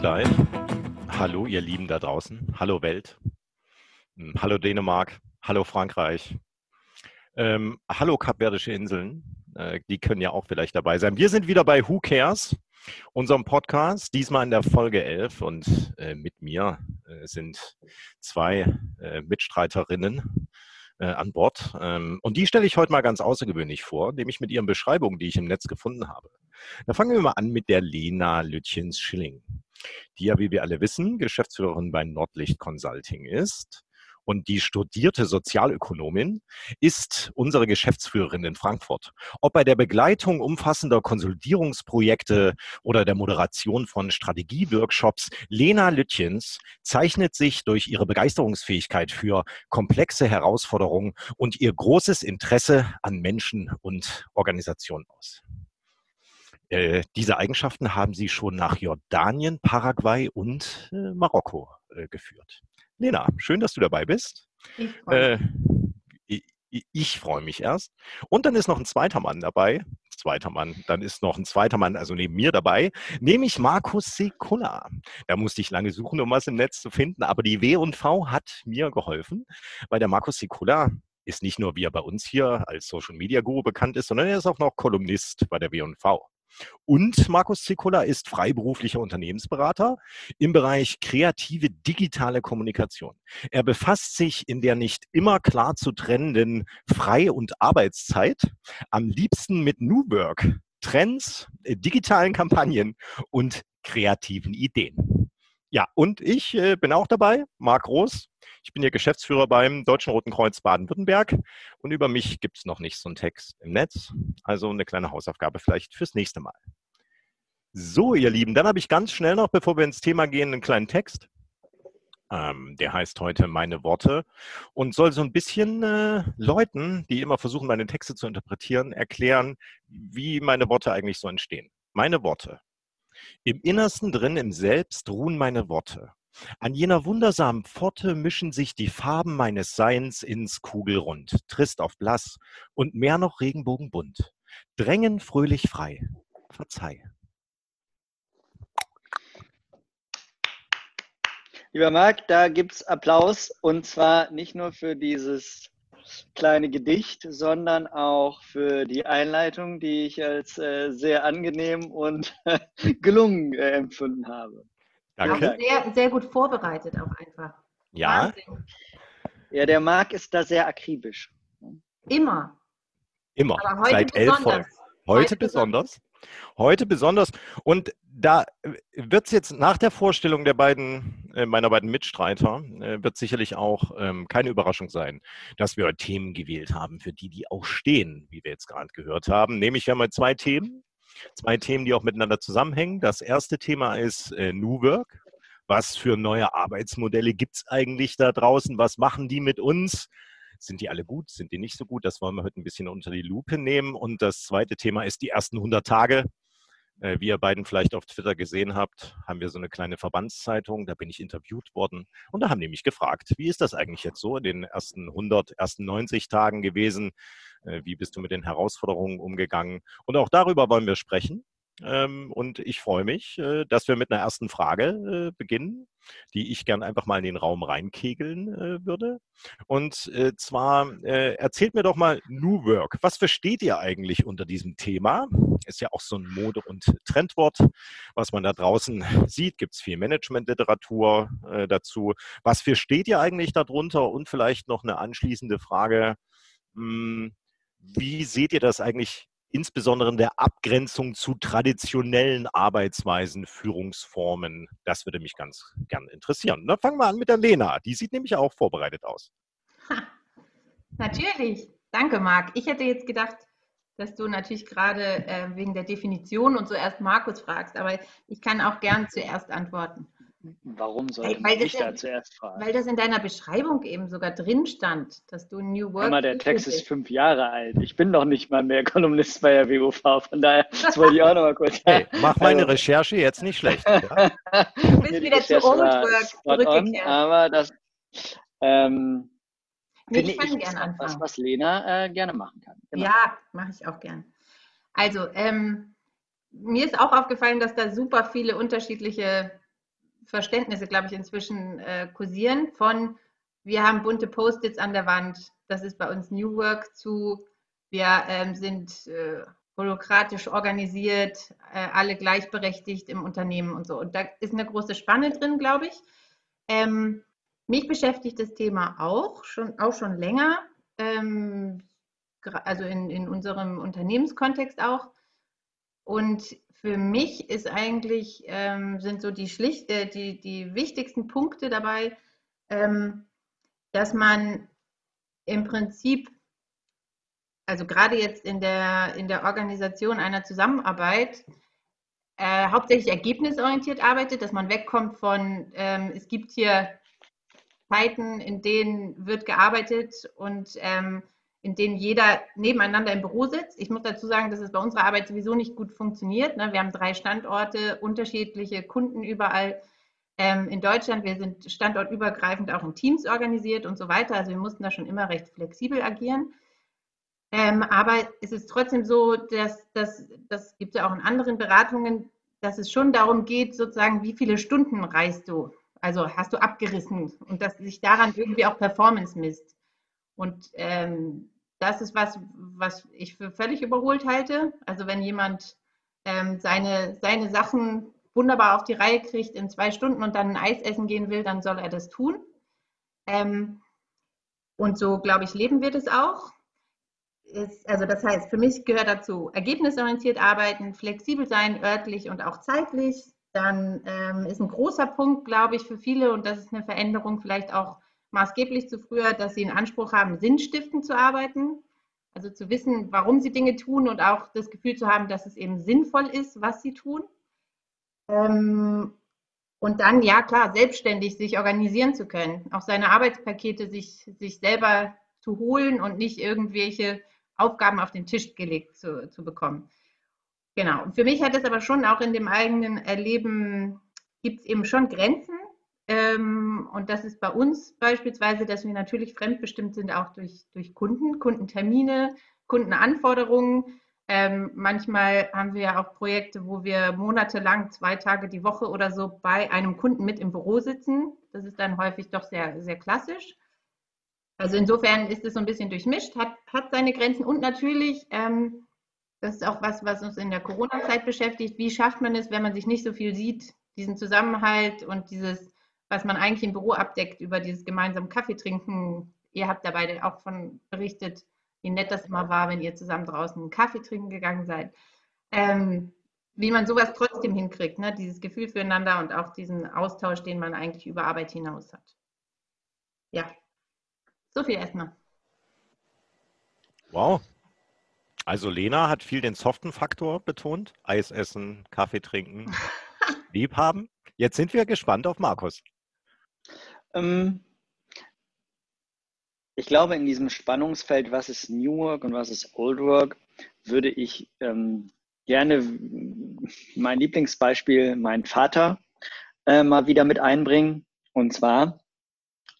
sind live. Hallo, ihr Lieben da draußen. Hallo Welt. Hm, hallo Dänemark. Hallo Frankreich. Ähm, hallo Kapverdische Inseln. Äh, die können ja auch vielleicht dabei sein. Wir sind wieder bei Who Cares, unserem Podcast. Diesmal in der Folge 11. Und äh, mit mir äh, sind zwei äh, Mitstreiterinnen äh, an Bord. Ähm, und die stelle ich heute mal ganz außergewöhnlich vor, nämlich mit ihren Beschreibungen, die ich im Netz gefunden habe. Da fangen wir mal an mit der Lena Lütjens-Schilling, die ja, wie wir alle wissen, Geschäftsführerin bei Nordlicht Consulting ist. Und die studierte Sozialökonomin ist unsere Geschäftsführerin in Frankfurt. Ob bei der Begleitung umfassender Konsolidierungsprojekte oder der Moderation von Strategieworkshops, Lena Lütjens zeichnet sich durch ihre Begeisterungsfähigkeit für komplexe Herausforderungen und ihr großes Interesse an Menschen und Organisationen aus. Äh, diese Eigenschaften haben sie schon nach Jordanien, Paraguay und äh, Marokko äh, geführt. Lena, schön, dass du dabei bist. Ich freue mich. ich, ich freue mich erst. Und dann ist noch ein zweiter Mann dabei. Zweiter Mann, dann ist noch ein zweiter Mann, also neben mir dabei, nämlich Markus Sekula. Da musste ich lange suchen, um was im Netz zu finden, aber die W&V hat mir geholfen, weil der Markus Sekula ist nicht nur, wie er bei uns hier als Social Media Guru bekannt ist, sondern er ist auch noch Kolumnist bei der W&V. Und Markus Zikola ist freiberuflicher Unternehmensberater im Bereich kreative digitale Kommunikation. Er befasst sich in der nicht immer klar zu trennenden Frei- und Arbeitszeit am liebsten mit New Work, Trends, äh, digitalen Kampagnen und kreativen Ideen. Ja, und ich äh, bin auch dabei, Marc Groß. Ich bin hier Geschäftsführer beim Deutschen Roten Kreuz Baden-Württemberg und über mich gibt es noch nicht so einen Text im Netz. Also eine kleine Hausaufgabe vielleicht fürs nächste Mal. So, ihr Lieben, dann habe ich ganz schnell noch, bevor wir ins Thema gehen, einen kleinen Text. Ähm, der heißt heute Meine Worte und soll so ein bisschen äh, Leuten, die immer versuchen, meine Texte zu interpretieren, erklären, wie meine Worte eigentlich so entstehen. Meine Worte. Im Innersten drin, im Selbst ruhen meine Worte. An jener wundersamen Pforte mischen sich die Farben meines Seins ins Kugelrund, trist auf blass und mehr noch regenbogenbunt. Drängen fröhlich frei. Verzeih. Lieber Marc, da gibt es Applaus und zwar nicht nur für dieses kleine Gedicht, sondern auch für die Einleitung, die ich als äh, sehr angenehm und gelungen äh, empfunden habe. Danke. Sehr, sehr gut vorbereitet auch einfach. Ja. Wahnsinn. Ja, der Marc ist da sehr akribisch. Immer. Immer. Seit elf Folgen. Heute, heute besonders. Heute besonders. Und da wird es jetzt nach der Vorstellung der beiden, äh, meiner beiden Mitstreiter, äh, wird sicherlich auch ähm, keine Überraschung sein, dass wir Themen gewählt haben, für die, die auch stehen, wie wir jetzt gerade gehört haben. Nämlich, wir haben mal zwei Themen. Zwei Themen, die auch miteinander zusammenhängen. Das erste Thema ist äh, New Work. Was für neue Arbeitsmodelle gibt es eigentlich da draußen? Was machen die mit uns? Sind die alle gut? Sind die nicht so gut? Das wollen wir heute ein bisschen unter die Lupe nehmen. Und das zweite Thema ist die ersten 100 Tage. Äh, wie ihr beiden vielleicht auf Twitter gesehen habt, haben wir so eine kleine Verbandszeitung. Da bin ich interviewt worden. Und da haben die mich gefragt, wie ist das eigentlich jetzt so in den ersten 100, ersten 90 Tagen gewesen? Äh, wie bist du mit den Herausforderungen umgegangen? Und auch darüber wollen wir sprechen. Ähm, und ich freue mich, äh, dass wir mit einer ersten Frage äh, beginnen, die ich gern einfach mal in den Raum reinkegeln äh, würde. Und zwar erzählt mir doch mal New Work. Was versteht ihr eigentlich unter diesem Thema? Ist ja auch so ein Mode- und Trendwort, was man da draußen sieht. Gibt es viel Managementliteratur dazu. Was versteht ihr eigentlich darunter? Und vielleicht noch eine anschließende Frage. Hm, wie seht ihr das eigentlich insbesondere in der Abgrenzung zu traditionellen Arbeitsweisen, Führungsformen. Das würde mich ganz gern interessieren. Dann fangen wir an mit der Lena. Die sieht nämlich auch vorbereitet aus. Ha, natürlich. Danke, Marc. Ich hätte jetzt gedacht, dass du natürlich gerade äh, wegen der Definition und so erst Markus fragst, aber ich kann auch gern zuerst antworten. Warum sollte weil, ich da zuerst fragen? Weil das in deiner Beschreibung eben sogar drin stand, dass du New Work. Mal, der Text ist fünf Jahre alt. Ich bin doch nicht mal mehr Kolumnist bei der WUV. Von daher, das wollte ich auch noch mal kurz sagen. Hey, mach meine also, Recherche jetzt nicht schlecht. Ja? du bist wieder zu Old Work zurückgekehrt. aber das ähm, nee, ich kann gerne anfangen. Was, was Lena äh, gerne machen kann. Genau. Ja, mache ich auch gern. Also, ähm, mir ist auch aufgefallen, dass da super viele unterschiedliche Verständnisse, glaube ich, inzwischen äh, kursieren von, wir haben bunte Post-its an der Wand, das ist bei uns New Work zu, wir ähm, sind äh, holokratisch organisiert, äh, alle gleichberechtigt im Unternehmen und so. Und da ist eine große Spanne drin, glaube ich. Ähm, mich beschäftigt das Thema auch schon, auch schon länger, ähm, also in, in unserem Unternehmenskontext auch. Und für mich ist eigentlich, ähm, sind so die, schlicht, äh, die, die wichtigsten Punkte dabei, ähm, dass man im Prinzip, also gerade jetzt in der, in der Organisation einer Zusammenarbeit, äh, hauptsächlich ergebnisorientiert arbeitet, dass man wegkommt von, ähm, es gibt hier Zeiten, in denen wird gearbeitet und ähm, in denen jeder nebeneinander im Büro sitzt. Ich muss dazu sagen, dass es bei unserer Arbeit sowieso nicht gut funktioniert. Ne? Wir haben drei Standorte, unterschiedliche Kunden überall ähm, in Deutschland. Wir sind standortübergreifend auch in Teams organisiert und so weiter. Also wir mussten da schon immer recht flexibel agieren. Ähm, aber es ist trotzdem so, dass das, das gibt es ja auch in anderen Beratungen, dass es schon darum geht, sozusagen, wie viele Stunden reist du? Also hast du abgerissen und dass sich daran irgendwie auch Performance misst. Und ähm, das ist was, was ich für völlig überholt halte. Also wenn jemand ähm, seine, seine Sachen wunderbar auf die Reihe kriegt in zwei Stunden und dann ein Eis essen gehen will, dann soll er das tun. Ähm, und so, glaube ich, leben wir das auch. Ist, also das heißt, für mich gehört dazu ergebnisorientiert arbeiten, flexibel sein, örtlich und auch zeitlich. Dann ähm, ist ein großer Punkt, glaube ich, für viele, und das ist eine Veränderung vielleicht auch maßgeblich zu früher, dass sie einen Anspruch haben, sinnstiftend zu arbeiten. Also zu wissen, warum sie Dinge tun und auch das Gefühl zu haben, dass es eben sinnvoll ist, was sie tun. Ähm, und dann, ja klar, selbstständig sich organisieren zu können, auch seine Arbeitspakete sich, sich selber zu holen und nicht irgendwelche Aufgaben auf den Tisch gelegt zu, zu bekommen. Genau. Und für mich hat es aber schon auch in dem eigenen Erleben, gibt es eben schon Grenzen, ähm, und das ist bei uns beispielsweise, dass wir natürlich fremdbestimmt sind, auch durch, durch Kunden, Kundentermine, Kundenanforderungen. Ähm, manchmal haben wir ja auch Projekte, wo wir monatelang, zwei Tage die Woche oder so bei einem Kunden mit im Büro sitzen. Das ist dann häufig doch sehr, sehr klassisch. Also insofern ist es so ein bisschen durchmischt, hat, hat seine Grenzen und natürlich, ähm, das ist auch was, was uns in der Corona-Zeit beschäftigt, wie schafft man es, wenn man sich nicht so viel sieht, diesen Zusammenhalt und dieses was man eigentlich im Büro abdeckt über dieses gemeinsame Kaffee trinken. Ihr habt da beide auch von berichtet, wie nett das immer war, wenn ihr zusammen draußen einen Kaffee trinken gegangen seid. Ähm, wie man sowas trotzdem hinkriegt, ne? dieses Gefühl füreinander und auch diesen Austausch, den man eigentlich über Arbeit hinaus hat. Ja, so viel erstmal. Wow. Also Lena hat viel den soften Faktor betont. Eis essen, Kaffee trinken, liebhaben. Jetzt sind wir gespannt auf Markus. Ähm, ich glaube, in diesem Spannungsfeld, was ist New Work und was ist Old Work, würde ich ähm, gerne mein Lieblingsbeispiel, meinen Vater, äh, mal wieder mit einbringen. Und zwar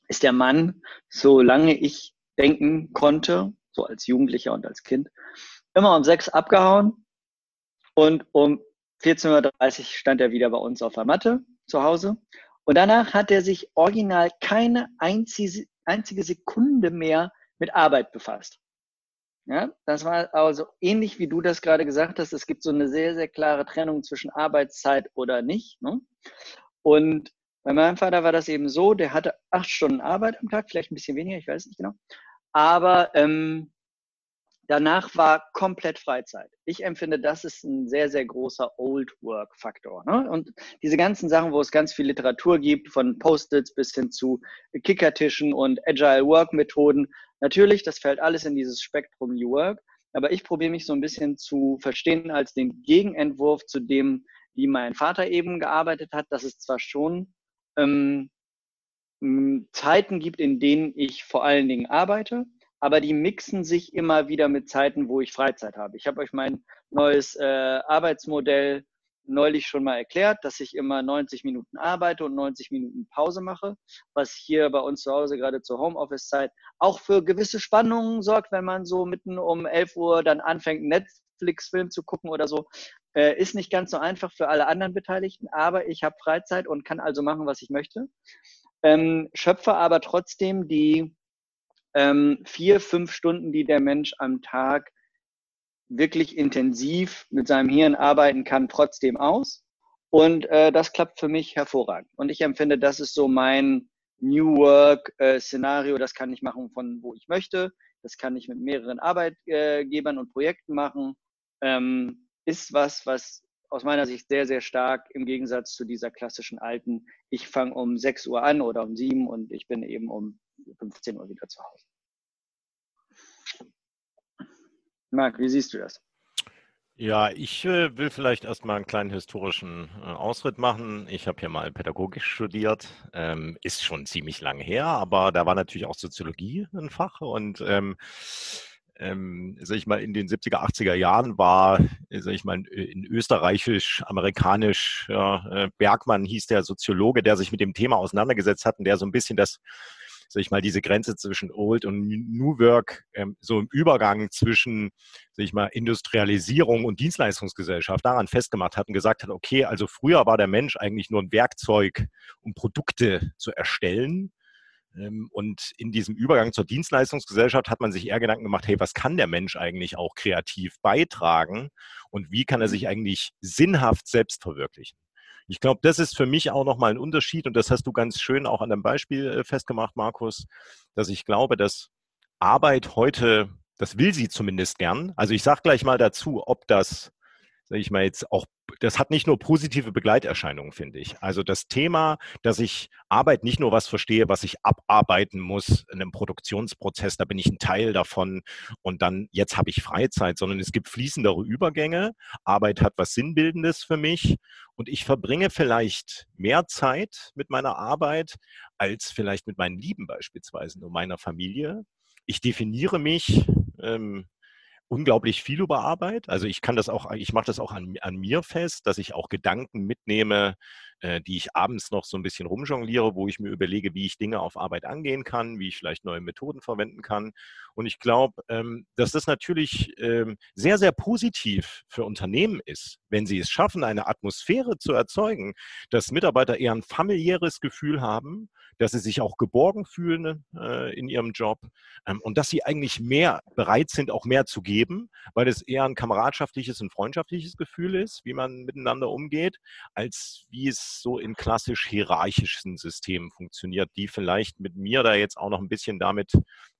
ist der Mann, solange ich denken konnte, so als Jugendlicher und als Kind, immer um sechs abgehauen und um 14.30 Uhr stand er wieder bei uns auf der Matte zu Hause und danach hat er sich original keine einzige, Sekunde mehr mit Arbeit befasst. Ja, das war also ähnlich wie du das gerade gesagt hast. Es gibt so eine sehr, sehr klare Trennung zwischen Arbeitszeit oder nicht. Ne? Und bei meinem Vater war das eben so, der hatte acht Stunden Arbeit am Tag, vielleicht ein bisschen weniger, ich weiß nicht genau. Aber ähm, Danach war komplett Freizeit. Ich empfinde, das ist ein sehr, sehr großer Old Work Faktor. Ne? Und diese ganzen Sachen, wo es ganz viel Literatur gibt, von Post-its bis hin zu Kickertischen und Agile Work Methoden. Natürlich, das fällt alles in dieses Spektrum New Work. Aber ich probiere mich so ein bisschen zu verstehen als den Gegenentwurf zu dem, wie mein Vater eben gearbeitet hat, dass es zwar schon ähm, Zeiten gibt, in denen ich vor allen Dingen arbeite, aber die mixen sich immer wieder mit Zeiten, wo ich Freizeit habe. Ich habe euch mein neues äh, Arbeitsmodell neulich schon mal erklärt, dass ich immer 90 Minuten arbeite und 90 Minuten Pause mache, was hier bei uns zu Hause gerade zur Homeoffice-Zeit auch für gewisse Spannungen sorgt, wenn man so mitten um 11 Uhr dann anfängt, Netflix-Film zu gucken oder so. Äh, ist nicht ganz so einfach für alle anderen Beteiligten, aber ich habe Freizeit und kann also machen, was ich möchte. Ähm, schöpfe aber trotzdem die ähm, vier, fünf Stunden, die der Mensch am Tag wirklich intensiv mit seinem Hirn arbeiten kann, trotzdem aus. Und äh, das klappt für mich hervorragend. Und ich empfinde, das ist so mein New Work-Szenario. Äh, das kann ich machen von wo ich möchte. Das kann ich mit mehreren Arbeitgebern und Projekten machen. Ähm, ist was, was aus meiner Sicht sehr, sehr stark im Gegensatz zu dieser klassischen alten, ich fange um 6 Uhr an oder um 7 und ich bin eben um 15 Uhr wieder zu Hause. Marc, wie siehst du das? Ja, ich äh, will vielleicht erstmal einen kleinen historischen äh, Ausritt machen. Ich habe hier mal Pädagogik studiert, ähm, ist schon ziemlich lange her, aber da war natürlich auch Soziologie ein Fach und ähm, ähm, sag ich mal, in den 70er, 80er Jahren war, sag ich mal, in österreichisch, amerikanisch, ja, äh, Bergmann hieß der Soziologe, der sich mit dem Thema auseinandergesetzt hat und der so ein bisschen das sag ich mal, diese Grenze zwischen Old und New Work, ähm, so im Übergang zwischen, sag ich mal, Industrialisierung und Dienstleistungsgesellschaft daran festgemacht hat und gesagt hat, okay, also früher war der Mensch eigentlich nur ein Werkzeug, um Produkte zu erstellen. Ähm, und in diesem Übergang zur Dienstleistungsgesellschaft hat man sich eher Gedanken gemacht, hey, was kann der Mensch eigentlich auch kreativ beitragen und wie kann er sich eigentlich sinnhaft selbst verwirklichen? Ich glaube, das ist für mich auch nochmal ein Unterschied und das hast du ganz schön auch an dem Beispiel äh, festgemacht, Markus, dass ich glaube, dass Arbeit heute, das will sie zumindest gern. Also ich sage gleich mal dazu, ob das sage ich mal jetzt auch, das hat nicht nur positive Begleiterscheinungen, finde ich. Also das Thema, dass ich Arbeit nicht nur was verstehe, was ich abarbeiten muss in einem Produktionsprozess, da bin ich ein Teil davon und dann jetzt habe ich Freizeit, sondern es gibt fließendere Übergänge. Arbeit hat was Sinnbildendes für mich und ich verbringe vielleicht mehr Zeit mit meiner Arbeit als vielleicht mit meinen Lieben beispielsweise und meiner Familie. Ich definiere mich ähm, unglaublich viel über Arbeit. Also ich kann das auch, ich mache das auch an, an, mir fest, dass ich auch Gedanken mitnehme, äh, die ich abends noch so ein bisschen rumjongliere, wo ich mir überlege, wie ich Dinge auf Arbeit angehen kann, wie ich vielleicht neue Methoden verwenden kann. Und ich glaube, ähm, dass das natürlich ähm, sehr, sehr positiv für Unternehmen ist, wenn sie es schaffen, eine Atmosphäre zu erzeugen, dass Mitarbeiter eher ein familiäres Gefühl haben, dass sie sich auch geborgen fühlen äh, in ihrem Job ähm, und dass sie eigentlich mehr bereit sind, auch mehr zu geben, weil es eher ein kameradschaftliches und freundschaftliches Gefühl ist, wie man miteinander umgeht, als wie es so in klassisch hierarchischen Systemen funktioniert, die vielleicht mit mir da jetzt auch noch ein bisschen damit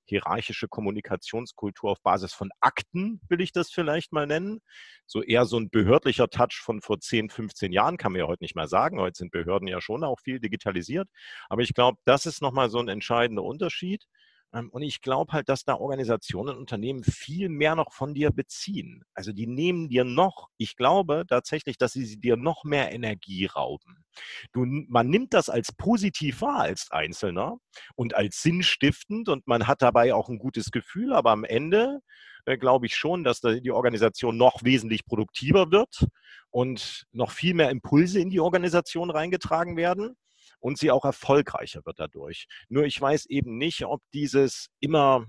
hierarchische Kommunikationskultur auf Basis von Akten, will ich das vielleicht mal nennen. So eher so ein behördlicher Touch von vor 10, 15 Jahren, kann man ja heute nicht mehr sagen. Heute sind Behörden ja schon auch viel digitalisiert. Aber ich glaube, das ist nochmal so ein entscheidender Unterschied. Ähm, und ich glaube halt, dass da Organisationen und Unternehmen viel mehr noch von dir beziehen. Also die nehmen dir noch, ich glaube tatsächlich, dass sie dir noch mehr Energie rauben. Du, man nimmt das als positiv wahr als Einzelner und als sinnstiftend und man hat dabei auch ein gutes Gefühl, aber am Ende äh, glaube ich schon, dass die Organisation noch wesentlich produktiver wird und noch viel mehr Impulse in die Organisation reingetragen werden und sie auch erfolgreicher wird dadurch. Nur ich weiß eben nicht, ob dieses immer,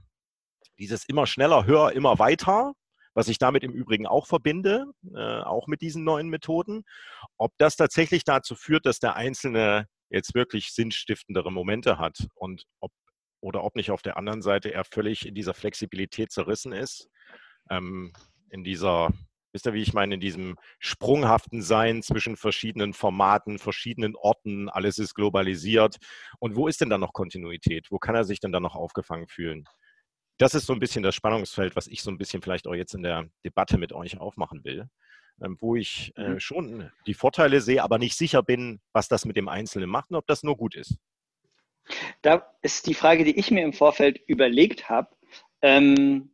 dieses immer schneller, höher, immer weiter, was ich damit im Übrigen auch verbinde, äh, auch mit diesen neuen Methoden, ob das tatsächlich dazu führt, dass der Einzelne jetzt wirklich sinnstiftendere Momente hat und ob oder ob nicht auf der anderen Seite er völlig in dieser Flexibilität zerrissen ist, ähm, in dieser Wisst ihr, wie ich meine, in diesem sprunghaften Sein zwischen verschiedenen Formaten, verschiedenen Orten, alles ist globalisiert. Und wo ist denn da noch Kontinuität? Wo kann er sich denn da noch aufgefangen fühlen? Das ist so ein bisschen das Spannungsfeld, was ich so ein bisschen vielleicht auch jetzt in der Debatte mit euch aufmachen will, ähm, wo ich äh, mhm. schon die Vorteile sehe, aber nicht sicher bin, was das mit dem Einzelnen macht und ob das nur gut ist. Da ist die Frage, die ich mir im Vorfeld überlegt habe. Ähm,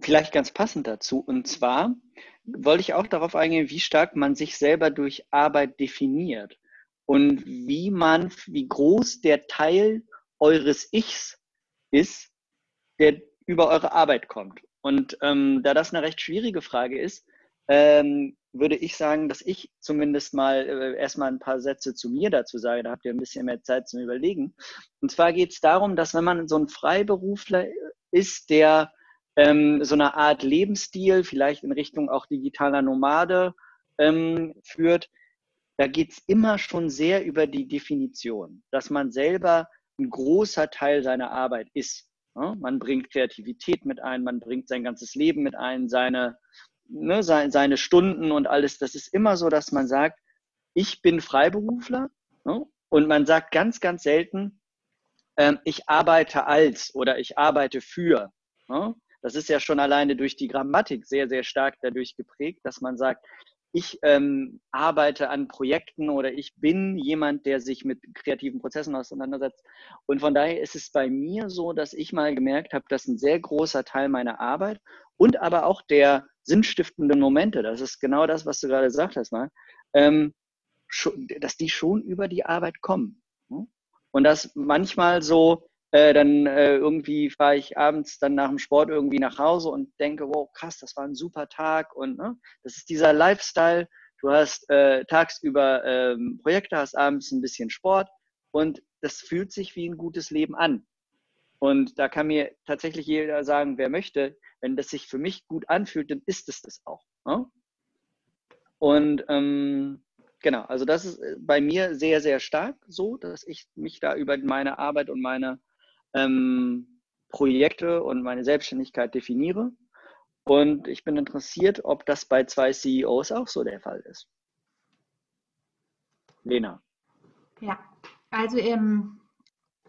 vielleicht ganz passend dazu. Und zwar wollte ich auch darauf eingehen, wie stark man sich selber durch Arbeit definiert und wie man, wie groß der Teil eures Ichs ist, der über eure Arbeit kommt. Und ähm, da das eine recht schwierige Frage ist, ähm, würde ich sagen, dass ich zumindest mal äh, erstmal ein paar Sätze zu mir dazu sage. Da habt ihr ein bisschen mehr Zeit zum Überlegen. Und zwar geht es darum, dass wenn man so ein Freiberufler ist, der ähm, so eine Art Lebensstil, vielleicht in Richtung auch digitaler Nomade ähm, führt, da geht es immer schon sehr über die Definition, dass man selber ein großer Teil seiner Arbeit ist. Ja? Man bringt Kreativität mit ein, man bringt sein ganzes Leben mit ein, seine, ne, seine, seine Stunden und alles. Das ist immer so, dass man sagt, ich bin Freiberufler ne? und man sagt ganz, ganz selten, ähm, ich arbeite als oder ich arbeite für. Ne? Das ist ja schon alleine durch die Grammatik sehr, sehr stark dadurch geprägt, dass man sagt, ich ähm, arbeite an Projekten oder ich bin jemand, der sich mit kreativen Prozessen auseinandersetzt. Und von daher ist es bei mir so, dass ich mal gemerkt habe, dass ein sehr großer Teil meiner Arbeit und aber auch der sinnstiftenden Momente, das ist genau das, was du gerade gesagt hast, mal, ähm, dass die schon über die Arbeit kommen. Ne? Und dass manchmal so, äh, dann äh, irgendwie fahre ich abends dann nach dem Sport irgendwie nach Hause und denke, wow, krass, das war ein super Tag. Und ne, das ist dieser Lifestyle. Du hast äh, tagsüber ähm, Projekte, hast abends ein bisschen Sport und das fühlt sich wie ein gutes Leben an. Und da kann mir tatsächlich jeder sagen, wer möchte, wenn das sich für mich gut anfühlt, dann ist es das auch. Ne? Und ähm, genau, also das ist äh, bei mir sehr, sehr stark so, dass ich mich da über meine Arbeit und meine ähm, Projekte und meine Selbstständigkeit definiere. Und ich bin interessiert, ob das bei zwei CEOs auch so der Fall ist. Lena. Ja, also ähm,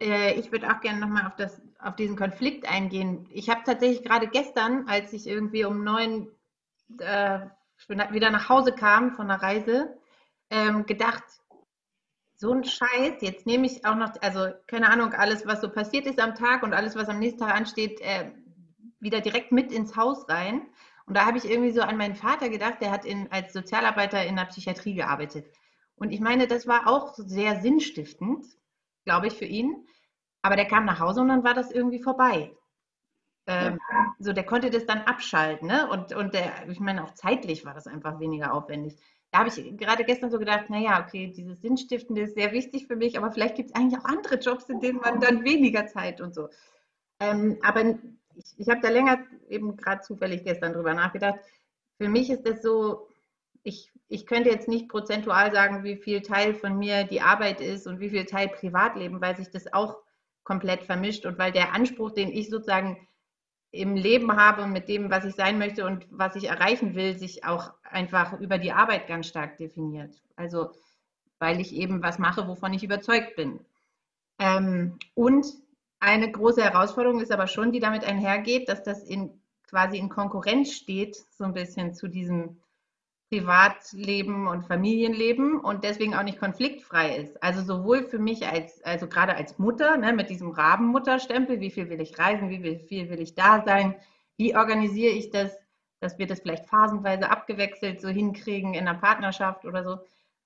äh, ich würde auch gerne nochmal auf, auf diesen Konflikt eingehen. Ich habe tatsächlich gerade gestern, als ich irgendwie um neun äh, wieder nach Hause kam von der Reise, ähm, gedacht, so ein Scheiß, jetzt nehme ich auch noch, also keine Ahnung, alles, was so passiert ist am Tag und alles, was am nächsten Tag ansteht, äh, wieder direkt mit ins Haus rein. Und da habe ich irgendwie so an meinen Vater gedacht, der hat in, als Sozialarbeiter in der Psychiatrie gearbeitet. Und ich meine, das war auch sehr sinnstiftend, glaube ich, für ihn. Aber der kam nach Hause und dann war das irgendwie vorbei. Ähm, ja. So, der konnte das dann abschalten. Ne? Und, und der, ich meine, auch zeitlich war das einfach weniger aufwendig da habe ich gerade gestern so gedacht, naja, okay, dieses Sinnstiftende ist sehr wichtig für mich, aber vielleicht gibt es eigentlich auch andere Jobs, in denen man dann weniger Zeit und so. Ähm, aber ich, ich habe da länger eben gerade zufällig gestern drüber nachgedacht. Für mich ist das so, ich, ich könnte jetzt nicht prozentual sagen, wie viel Teil von mir die Arbeit ist und wie viel Teil Privatleben, weil sich das auch komplett vermischt und weil der Anspruch, den ich sozusagen im Leben habe und mit dem, was ich sein möchte und was ich erreichen will, sich auch einfach über die Arbeit ganz stark definiert. Also weil ich eben was mache, wovon ich überzeugt bin. Ähm, und eine große Herausforderung ist aber schon, die damit einhergeht, dass das in, quasi in Konkurrenz steht, so ein bisschen zu diesem Privatleben und Familienleben und deswegen auch nicht konfliktfrei ist. Also sowohl für mich als, also gerade als Mutter, ne, mit diesem Rabenmutterstempel, wie viel will ich reisen, wie viel will ich da sein, wie organisiere ich das, dass wir das vielleicht phasenweise abgewechselt so hinkriegen in der Partnerschaft oder so.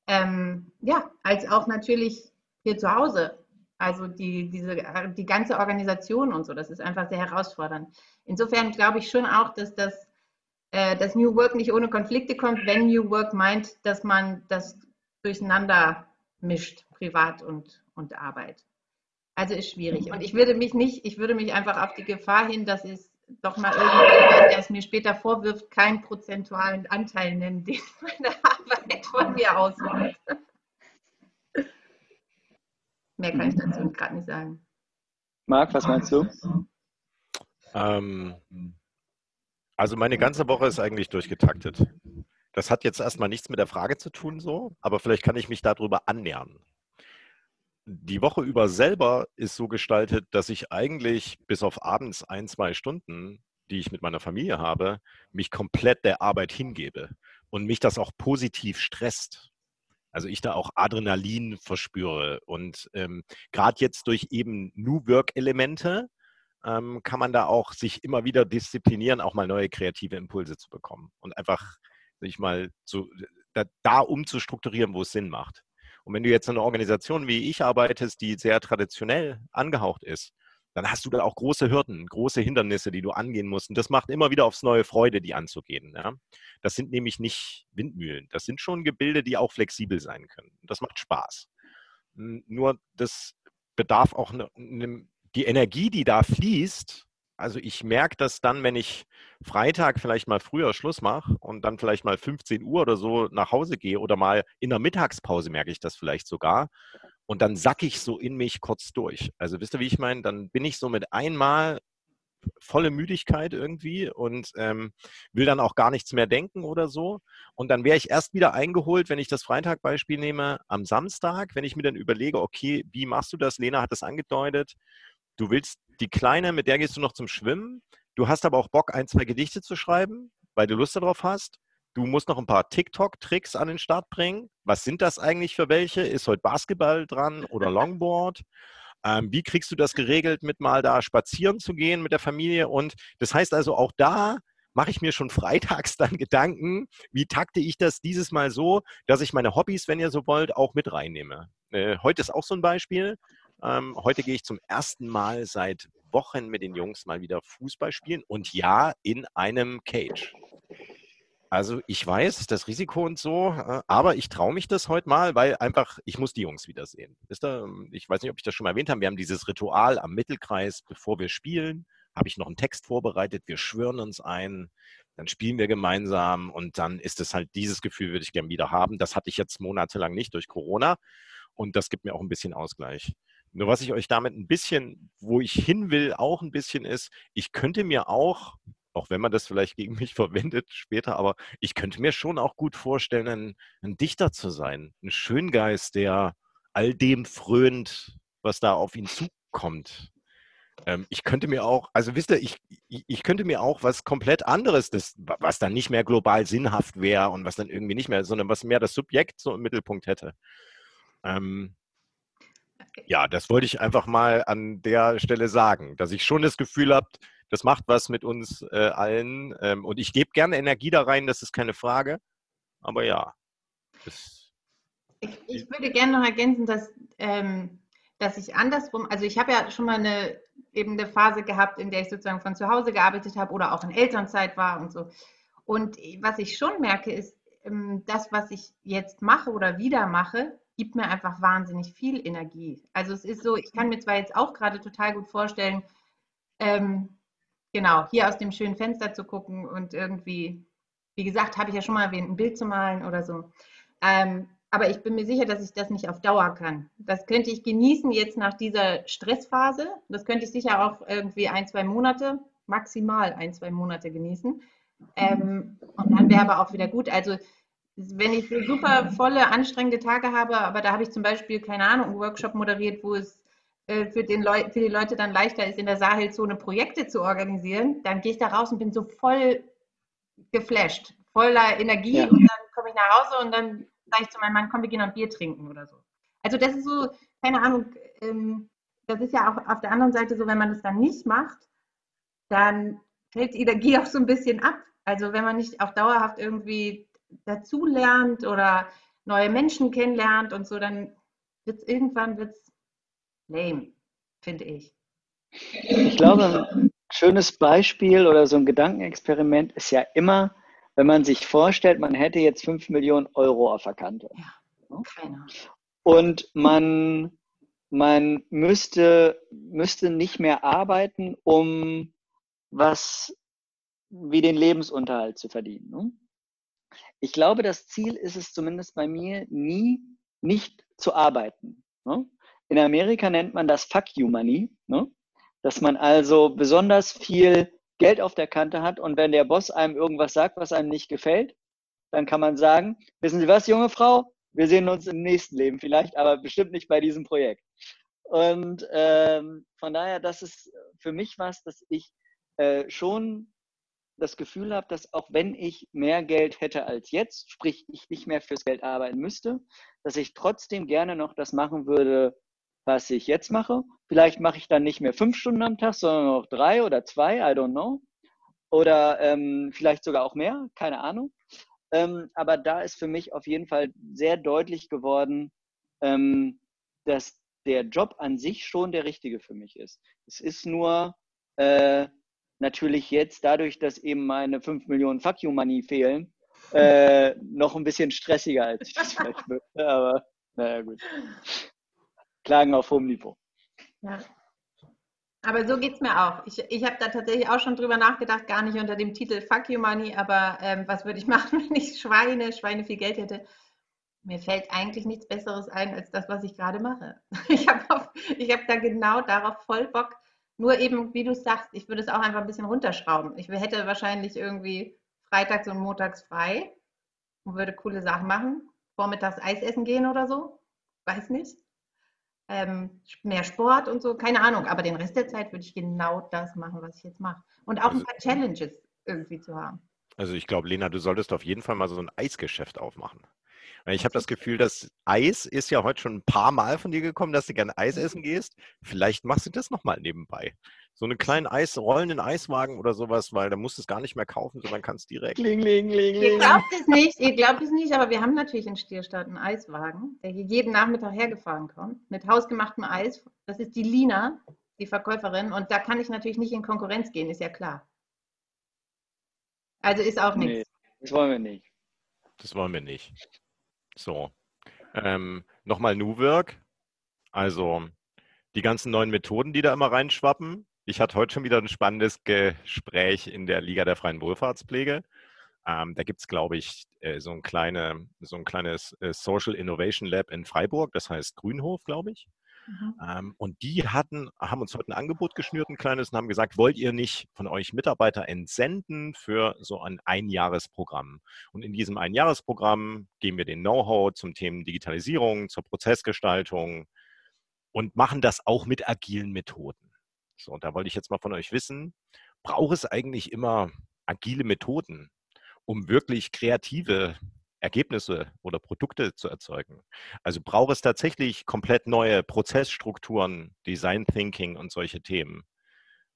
Ähm, ja, als auch natürlich hier zu Hause. Also die, diese, die ganze Organisation und so, das ist einfach sehr herausfordernd. Insofern glaube ich schon auch, dass das äh, dass New Work nicht ohne Konflikte kommt, wenn New Work meint, dass man das durcheinander mischt, privat und, und Arbeit. Also ist schwierig. Und ich würde mich nicht, ich würde mich einfach auf die Gefahr hin, dass es doch mal irgendjemand, der es mir später vorwirft, keinen prozentualen Anteil nennen, den meine Arbeit von mir ausmacht. Mehr kann ich dazu gerade nicht sagen. Marc, was meinst du? Ähm, also meine ganze Woche ist eigentlich durchgetaktet. Das hat jetzt erstmal nichts mit der Frage zu tun, so, aber vielleicht kann ich mich darüber annähern. Die Woche über selber ist so gestaltet, dass ich eigentlich bis auf abends ein, zwei Stunden, die ich mit meiner Familie habe, mich komplett der Arbeit hingebe und mich das auch positiv stresst. Also ich da auch Adrenalin verspüre und ähm, gerade jetzt durch eben New Work-Elemente, ähm, kann man da auch sich immer wieder disziplinieren, auch mal neue kreative Impulse zu bekommen und einfach sich mal so da, da umzustrukturieren, wo es Sinn macht. Und wenn du jetzt in einer Organisation wie ich arbeitest, die sehr traditionell angehaucht ist, dann hast du da auch große Hürden, große Hindernisse, die du angehen musst. Und das macht immer wieder aufs neue Freude, die anzugehen. Ja? Das sind nämlich nicht Windmühlen. Das sind schon Gebilde, die auch flexibel sein können. Das macht Spaß. Nur das bedarf auch einem die Energie, die da fließt, also ich merke das dann, wenn ich Freitag vielleicht mal früher Schluss mache und dann vielleicht mal 15 Uhr oder so nach Hause gehe oder mal in der Mittagspause merke ich das vielleicht sogar. Und dann sack ich so in mich kurz durch. Also wisst ihr, wie ich meine? Dann bin ich so mit einmal volle Müdigkeit irgendwie und ähm, will dann auch gar nichts mehr denken oder so. Und dann wäre ich erst wieder eingeholt, wenn ich das Freitag-Beispiel nehme, am Samstag, wenn ich mir dann überlege, okay, wie machst du das? Lena hat das angedeutet. Du willst die Kleine, mit der gehst du noch zum Schwimmen. Du hast aber auch Bock, ein, zwei Gedichte zu schreiben, weil du Lust darauf hast. Du musst noch ein paar TikTok-Tricks an den Start bringen. Was sind das eigentlich für welche? Ist heute Basketball dran oder Longboard? Ähm, wie kriegst du das geregelt, mit mal da spazieren zu gehen mit der Familie? Und das heißt also, auch da mache ich mir schon freitags dann Gedanken, wie takte ich das dieses Mal so, dass ich meine Hobbys, wenn ihr so wollt, auch mit reinnehme. Äh, heute ist auch so ein Beispiel. Ähm, heute gehe ich zum ersten Mal seit Wochen mit den Jungs mal wieder Fußball spielen und ja, in einem Cage. Also ich weiß, das Risiko und so, äh, aber ich traue mich das heute mal, weil einfach, ich muss die Jungs wiedersehen. Wisst ihr, ich weiß nicht, ob ich das schon mal erwähnt habe, wir haben dieses Ritual am Mittelkreis, bevor wir spielen, habe ich noch einen Text vorbereitet, wir schwören uns ein, dann spielen wir gemeinsam und dann ist es halt, dieses Gefühl würde ich gerne wieder haben. Das hatte ich jetzt monatelang nicht durch Corona und das gibt mir auch ein bisschen Ausgleich. Nur was ich euch damit ein bisschen, wo ich hin will, auch ein bisschen ist, ich könnte mir auch auch wenn man das vielleicht gegen mich verwendet später, aber ich könnte mir schon auch gut vorstellen, ein, ein Dichter zu sein, ein Schöngeist, der all dem frönt, was da auf ihn zukommt. Ähm, ich könnte mir auch, also wisst ihr, ich, ich, ich, könnte mir auch was komplett anderes, das, was dann nicht mehr global sinnhaft wäre und was dann irgendwie nicht mehr, sondern was mehr das Subjekt so im Mittelpunkt hätte. Ähm, ja, das wollte ich einfach mal an der Stelle sagen, dass ich schon das Gefühl habe, das macht was mit uns äh, allen. Ähm, und ich gebe gerne Energie da rein, das ist keine Frage. Aber ja. Ich, ich, würde gerne noch ergänzen, dass, ähm, dass ich andersrum, also ich habe ja schon mal eine, eben eine Phase gehabt, in der ich sozusagen von zu Hause gearbeitet habe oder auch in Elternzeit war und so. Und was ich schon merke, ist, ähm, das, was ich jetzt mache oder wieder mache, gibt mir einfach wahnsinnig viel Energie. Also es ist so, ich kann mir zwar jetzt auch gerade total gut vorstellen, ähm, genau, hier aus dem schönen Fenster zu gucken und irgendwie, wie gesagt, habe ich ja schon mal erwähnt, ein Bild zu malen oder so. Ähm, aber ich bin mir sicher, dass ich das nicht auf Dauer kann. Das könnte ich genießen jetzt nach dieser Stressphase. Das könnte ich sicher auch irgendwie ein, zwei Monate, maximal ein, zwei Monate genießen. Ähm, und dann wäre aber auch wieder gut. Also wenn ich so super volle, anstrengende Tage habe, aber da habe ich zum Beispiel, keine Ahnung, einen Workshop moderiert, wo es äh, für, den Leu für die Leute dann leichter ist, in der Sahelzone Projekte zu organisieren, dann gehe ich da raus und bin so voll geflasht, voller Energie ja. und dann komme ich nach Hause und dann sage ich zu meinem Mann, komm, wir gehen ein Bier trinken oder so. Also das ist so, keine Ahnung, ähm, das ist ja auch auf der anderen Seite so, wenn man das dann nicht macht, dann fällt die Energie auch so ein bisschen ab. Also wenn man nicht auch dauerhaft irgendwie dazu lernt oder neue Menschen kennenlernt und so, dann wird es irgendwann wird's lame, finde ich. Ich glaube, ein schönes Beispiel oder so ein Gedankenexperiment ist ja immer, wenn man sich vorstellt, man hätte jetzt 5 Millionen Euro auf der Kante. Ja, keiner. Und man, man müsste, müsste nicht mehr arbeiten, um was wie den Lebensunterhalt zu verdienen. Ich glaube, das Ziel ist es zumindest bei mir nie, nicht zu arbeiten. Ne? In Amerika nennt man das Fuck You Money, ne? dass man also besonders viel Geld auf der Kante hat und wenn der Boss einem irgendwas sagt, was einem nicht gefällt, dann kann man sagen, wissen Sie was, junge Frau, wir sehen uns im nächsten Leben vielleicht, aber bestimmt nicht bei diesem Projekt. Und ähm, von daher, das ist für mich was, dass ich äh, schon das Gefühl habe, dass auch wenn ich mehr Geld hätte als jetzt, sprich ich nicht mehr fürs Geld arbeiten müsste, dass ich trotzdem gerne noch das machen würde, was ich jetzt mache. Vielleicht mache ich dann nicht mehr fünf Stunden am Tag, sondern noch drei oder zwei, I don't know. Oder ähm, vielleicht sogar auch mehr, keine Ahnung. Ähm, aber da ist für mich auf jeden Fall sehr deutlich geworden, ähm, dass der Job an sich schon der richtige für mich ist. Es ist nur äh, natürlich jetzt dadurch, dass eben meine 5 Millionen Fuck You Money fehlen, äh, noch ein bisschen stressiger, als ich das vielleicht möchte. Aber naja, gut. Klagen auf hohem Niveau. Ja. Aber so geht es mir auch. Ich, ich habe da tatsächlich auch schon drüber nachgedacht, gar nicht unter dem Titel Fuck You Money, aber ähm, was würde ich machen, wenn ich Schweine, Schweine viel Geld hätte? Mir fällt eigentlich nichts Besseres ein, als das, was ich gerade mache. Ich habe hab da genau darauf voll Bock. Nur eben, wie du sagst, ich würde es auch einfach ein bisschen runterschrauben. Ich hätte wahrscheinlich irgendwie freitags und montags frei und würde coole Sachen machen. Vormittags Eis essen gehen oder so. Weiß nicht ähm, mehr Sport und so, keine Ahnung. Aber den Rest der Zeit würde ich genau das machen, was ich jetzt mache. Und auch also, ein paar Challenges irgendwie zu haben. Also ich glaube, Lena, du solltest auf jeden Fall mal so ein Eisgeschäft aufmachen. Ich habe das Gefühl, dass Eis ist ja heute schon ein paar Mal von dir gekommen, dass du gerne Eis essen gehst. Vielleicht machst du das nochmal nebenbei. So einen kleinen Eis, rollenden Eiswagen oder sowas, weil da musst du es gar nicht mehr kaufen, sondern kannst direkt. Kling, ling, ling, ling. Ihr glaubt es nicht, ihr glaubt es nicht, aber wir haben natürlich in Stierstadt einen Eiswagen, der hier jeden Nachmittag hergefahren kommt, mit hausgemachtem Eis. Das ist die Lina, die Verkäuferin, und da kann ich natürlich nicht in Konkurrenz gehen, ist ja klar. Also ist auch nichts. Nee, das wollen wir nicht. Das wollen wir nicht. So. Ähm, Nochmal New Work. Also die ganzen neuen Methoden, die da immer reinschwappen. Ich hatte heute schon wieder ein spannendes Gespräch in der Liga der freien Wohlfahrtspflege. Ähm, da gibt es, glaube ich, äh, so, ein kleine, so ein kleines äh, Social Innovation Lab in Freiburg, das heißt Grünhof, glaube ich. Mhm. Ähm, und die hatten, haben uns heute ein Angebot geschnürt, ein kleines, und haben gesagt, wollt ihr nicht von euch Mitarbeiter entsenden für so ein Einjahresprogramm? Und in diesem Einjahresprogramm geben wir den Know-how zum Thema Digitalisierung, zur Prozessgestaltung und machen das auch mit agilen Methoden. So, und da wollte ich jetzt mal von euch wissen, braucht es eigentlich immer agile Methoden, um wirklich kreative Ergebnisse oder Produkte zu erzeugen. Also braucht es tatsächlich komplett neue Prozessstrukturen, Design Thinking und solche Themen,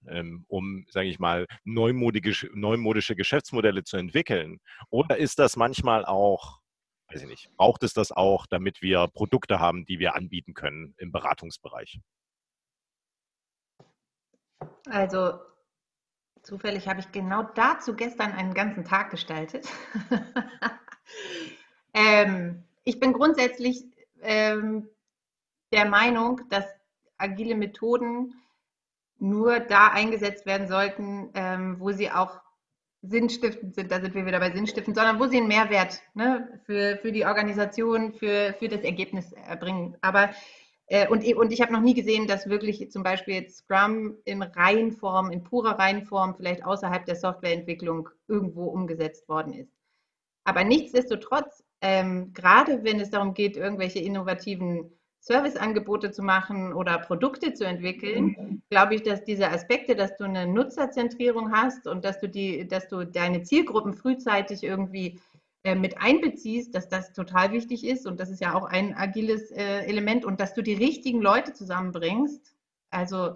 ähm, um, sage ich mal, neumodische, neumodische Geschäftsmodelle zu entwickeln? Oder ist das manchmal auch, weiß ich nicht, braucht es das auch, damit wir Produkte haben, die wir anbieten können im Beratungsbereich? Also zufällig habe ich genau dazu gestern einen ganzen Tag gestaltet. ähm, ich bin grundsätzlich ähm, der Meinung, dass agile Methoden nur da eingesetzt werden sollten, ähm, wo sie auch sinnstiftend sind, da sind wir wieder bei sinnstiftend, sondern wo sie einen Mehrwert ne, für, für die Organisation, für, für das Ergebnis erbringen. Aber äh, und, und ich habe noch nie gesehen, dass wirklich zum Beispiel jetzt Scrum in Reihenform, in purer Reihenform, vielleicht außerhalb der Softwareentwicklung irgendwo umgesetzt worden ist. Aber nichtsdestotrotz, ähm, gerade wenn es darum geht, irgendwelche innovativen Serviceangebote zu machen oder Produkte zu entwickeln, glaube ich, dass diese Aspekte, dass du eine Nutzerzentrierung hast und dass du die, dass du deine Zielgruppen frühzeitig irgendwie äh, mit einbeziehst, dass das total wichtig ist und das ist ja auch ein agiles äh, Element und dass du die richtigen Leute zusammenbringst, also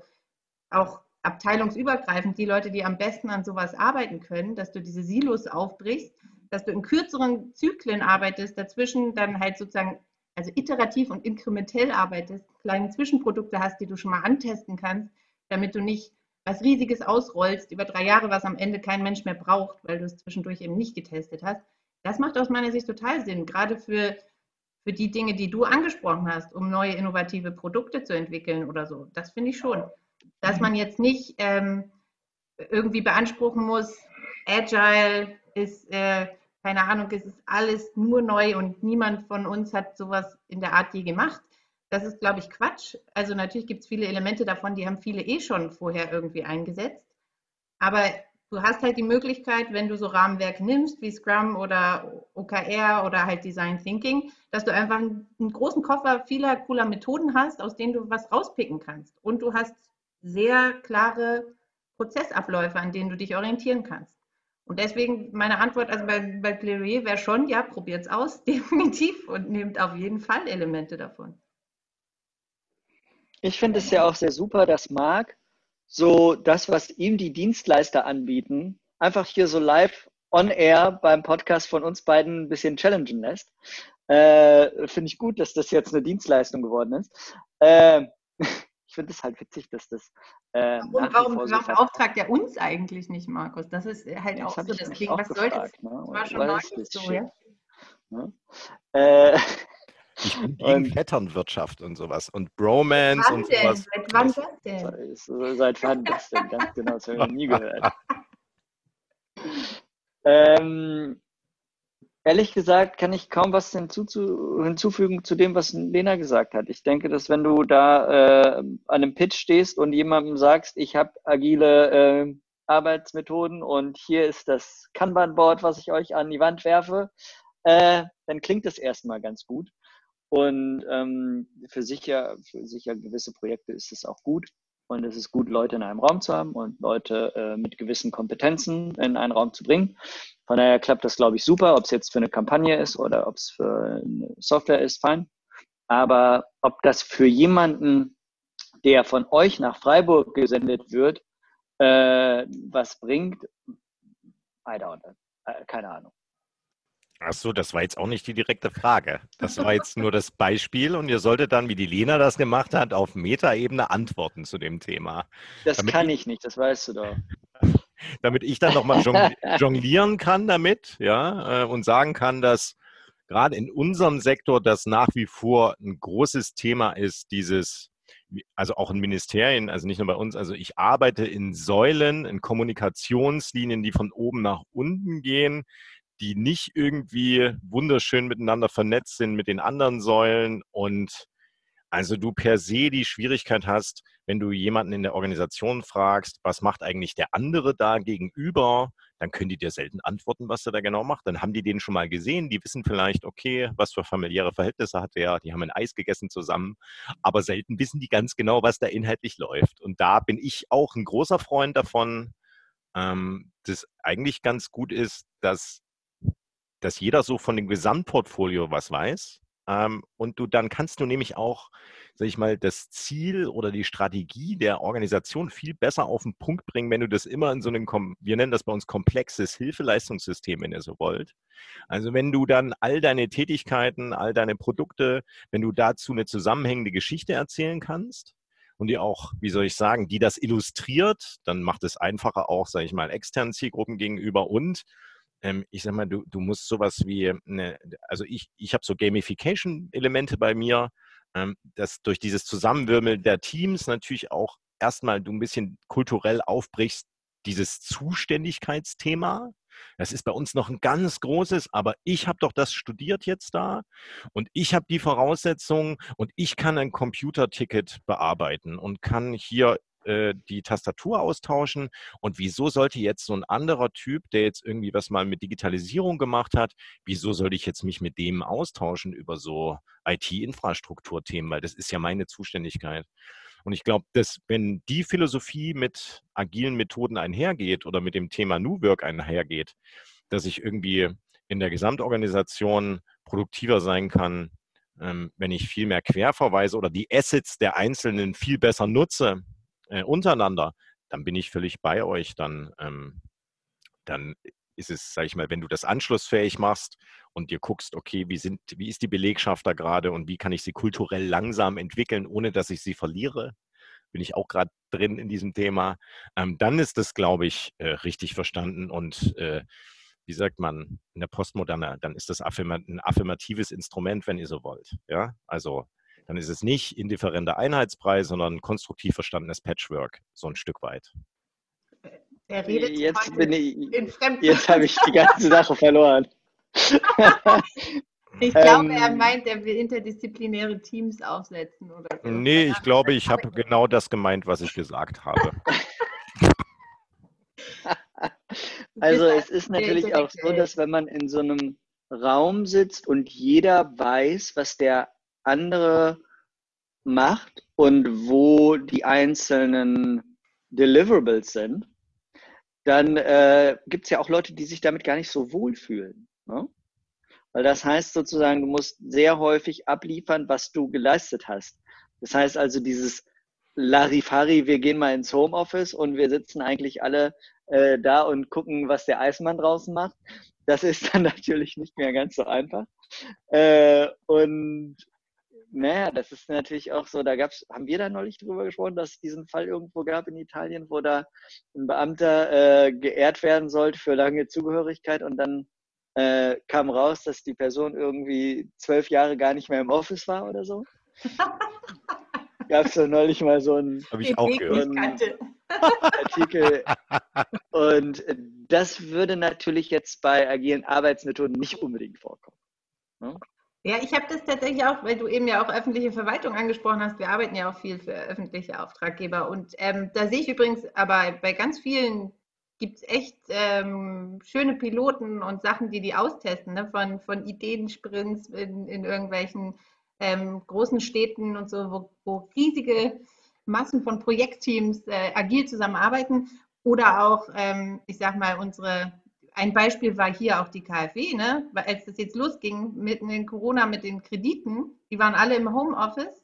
auch abteilungsübergreifend die Leute, die am besten an sowas arbeiten können, dass du diese Silos aufbrichst dass du in kürzeren Zyklen arbeitest, dazwischen dann halt sozusagen, also iterativ und inkrementell arbeitest, kleine Zwischenprodukte hast, die du schon mal antesten kannst, damit du nicht was Riesiges ausrollst über drei Jahre, was am Ende kein Mensch mehr braucht, weil du es zwischendurch eben nicht getestet hast. Das macht aus meiner Sicht total Sinn, gerade für, für die Dinge, die du angesprochen hast, um neue innovative Produkte zu entwickeln oder so. Das finde ich schon. Dass man jetzt nicht ähm, irgendwie beanspruchen muss, Agile ist äh, keine Ahnung, es ist alles nur neu und niemand von uns hat sowas in der Art je gemacht. Das ist, glaube ich, Quatsch. Also natürlich gibt es viele Elemente davon, die haben viele eh schon vorher irgendwie eingesetzt. Aber du hast halt die Möglichkeit, wenn du so Rahmenwerk nimmst wie Scrum oder OKR oder halt Design Thinking, dass du einfach einen großen Koffer vieler cooler Methoden hast, aus denen du was rauspicken kannst. Und du hast sehr klare Prozessabläufe, an denen du dich orientieren kannst. Und deswegen meine Antwort, also bei, bei Clearier wäre schon, ja, probiert es aus, definitiv und nehmt auf jeden Fall Elemente davon. Ich finde es ja auch sehr super, dass Marc so das, was ihm die Dienstleister anbieten, einfach hier so live on air beim Podcast von uns beiden ein bisschen challengen lässt. Äh, finde ich gut, dass das jetzt eine Dienstleistung geworden ist. Äh, ich finde es halt witzig, dass das. Äh, warum, warum, warum beauftragt er uns eigentlich nicht, Markus? Das ist halt ja, auch so das Ding. Was sollte das? Ne? war schon neulich so, ja? Ne? Äh, Ich bin gegen Vetternwirtschaft und sowas und Bromance wann und sowas. Denn? Seit wann das denn? Seit wann das denn? Ganz genau, das habe ich noch nie gehört. ähm, ehrlich gesagt kann ich kaum was hinzufügen zu dem, was Lena gesagt hat. Ich denke, dass wenn du da äh, an einem Pitch stehst und jemandem sagst, ich habe agile äh, Arbeitsmethoden und hier ist das Kanban-Board, was ich euch an die Wand werfe, äh, dann klingt das erstmal ganz gut. Und ähm, für sicher, für sicher gewisse Projekte ist es auch gut. Und es ist gut, Leute in einem Raum zu haben und Leute äh, mit gewissen Kompetenzen in einen Raum zu bringen. Von daher klappt das, glaube ich, super. Ob es jetzt für eine Kampagne ist oder ob es für eine Software ist, fein. Aber ob das für jemanden, der von euch nach Freiburg gesendet wird, äh, was bringt, I don't know. Äh, keine Ahnung. Ach so, das war jetzt auch nicht die direkte Frage. Das war jetzt nur das Beispiel und ihr solltet dann, wie die Lena das gemacht hat, auf Metaebene antworten zu dem Thema. Das damit kann ich nicht, das weißt du doch. damit ich dann nochmal jonglieren kann damit, ja, äh, und sagen kann, dass gerade in unserem Sektor das nach wie vor ein großes Thema ist, dieses, also auch in Ministerien, also nicht nur bei uns, also ich arbeite in Säulen, in Kommunikationslinien, die von oben nach unten gehen, die nicht irgendwie wunderschön miteinander vernetzt sind mit den anderen Säulen und also du per se die Schwierigkeit hast, wenn du jemanden in der Organisation fragst, was macht eigentlich der andere da gegenüber, dann können die dir selten antworten, was er da genau macht. Dann haben die den schon mal gesehen, die wissen vielleicht, okay, was für familiäre Verhältnisse hat er, die haben ein Eis gegessen zusammen, aber selten wissen die ganz genau, was da inhaltlich läuft. Und da bin ich auch ein großer Freund davon, ähm, dass eigentlich ganz gut ist, dass dass jeder so von dem Gesamtportfolio was weiß. Ähm, und du dann kannst du nämlich auch, sag ich mal, das Ziel oder die Strategie der Organisation viel besser auf den Punkt bringen, wenn du das immer in so einem, wir nennen das bei uns komplexes Hilfeleistungssystem, wenn ihr so wollt. Also wenn du dann all deine Tätigkeiten, all deine Produkte, wenn du dazu eine zusammenhängende Geschichte erzählen kannst, und die auch, wie soll ich sagen, die das illustriert, dann macht es einfacher auch, sage ich mal, externen Zielgruppen gegenüber und ähm, ich sag mal, du, du musst sowas wie, eine, also ich, ich habe so Gamification-Elemente bei mir, ähm, dass durch dieses Zusammenwürmeln der Teams natürlich auch erstmal du ein bisschen kulturell aufbrichst, dieses Zuständigkeitsthema. Das ist bei uns noch ein ganz großes, aber ich habe doch das studiert jetzt da und ich habe die Voraussetzungen und ich kann ein Computerticket bearbeiten und kann hier äh, die Tastatur austauschen. Und wieso sollte jetzt so ein anderer Typ, der jetzt irgendwie was mal mit Digitalisierung gemacht hat, wieso sollte ich jetzt mich mit dem austauschen über so IT-Infrastrukturthemen? Weil das ist ja meine Zuständigkeit. Und ich glaube, dass wenn die Philosophie mit agilen Methoden einhergeht oder mit dem Thema New Work einhergeht, dass ich irgendwie in der Gesamtorganisation produktiver sein kann, ähm, wenn ich viel mehr querverweise oder die Assets der Einzelnen viel besser nutze, äh, untereinander, dann bin ich völlig bei euch. Dann, ähm, dann ist es, sag ich mal, wenn du das anschlussfähig machst und dir guckst, okay, wie, sind, wie ist die Belegschaft da gerade und wie kann ich sie kulturell langsam entwickeln, ohne dass ich sie verliere, bin ich auch gerade drin in diesem Thema, ähm, dann ist das, glaube ich, äh, richtig verstanden und äh, wie sagt man, in der Postmoderne, dann ist das ein affirmatives Instrument, wenn ihr so wollt. Ja, also dann ist es nicht indifferenter Einheitspreis, sondern konstruktiv verstandenes Patchwork, so ein Stück weit. Er redet jetzt bin ich, jetzt habe ich die ganze Sache verloren. Ich glaube, ähm, er meint, er will interdisziplinäre Teams aufsetzen oder so. Nee, ich glaube, ich habe genau das gemeint, was ich gesagt habe. also es ist natürlich auch so, dass wenn man in so einem Raum sitzt und jeder weiß, was der andere macht und wo die einzelnen Deliverables sind, dann äh, gibt es ja auch Leute, die sich damit gar nicht so wohlfühlen. Ne? Weil das heißt sozusagen, du musst sehr häufig abliefern, was du geleistet hast. Das heißt also dieses Larifari, wir gehen mal ins Homeoffice und wir sitzen eigentlich alle äh, da und gucken, was der Eismann draußen macht. Das ist dann natürlich nicht mehr ganz so einfach. Äh, und naja, das ist natürlich auch so, da gab's, haben wir da neulich drüber gesprochen, dass es diesen Fall irgendwo gab in Italien, wo da ein Beamter äh, geehrt werden sollte für lange Zugehörigkeit und dann äh, kam raus, dass die Person irgendwie zwölf Jahre gar nicht mehr im Office war oder so. Gab es da neulich mal so einen, Habe ich auch gehört. Artikel. Und das würde natürlich jetzt bei agilen Arbeitsmethoden nicht unbedingt vorkommen. Ne? Ja, ich habe das tatsächlich auch, weil du eben ja auch öffentliche Verwaltung angesprochen hast. Wir arbeiten ja auch viel für öffentliche Auftraggeber. Und ähm, da sehe ich übrigens aber bei ganz vielen gibt es echt ähm, schöne Piloten und Sachen, die die austesten, ne? von, von Ideensprints in, in irgendwelchen ähm, großen Städten und so, wo, wo riesige Massen von Projektteams äh, agil zusammenarbeiten. Oder auch, ähm, ich sag mal, unsere, ein Beispiel war hier auch die KfW, ne? Als das jetzt losging mitten in Corona mit den Krediten, die waren alle im Homeoffice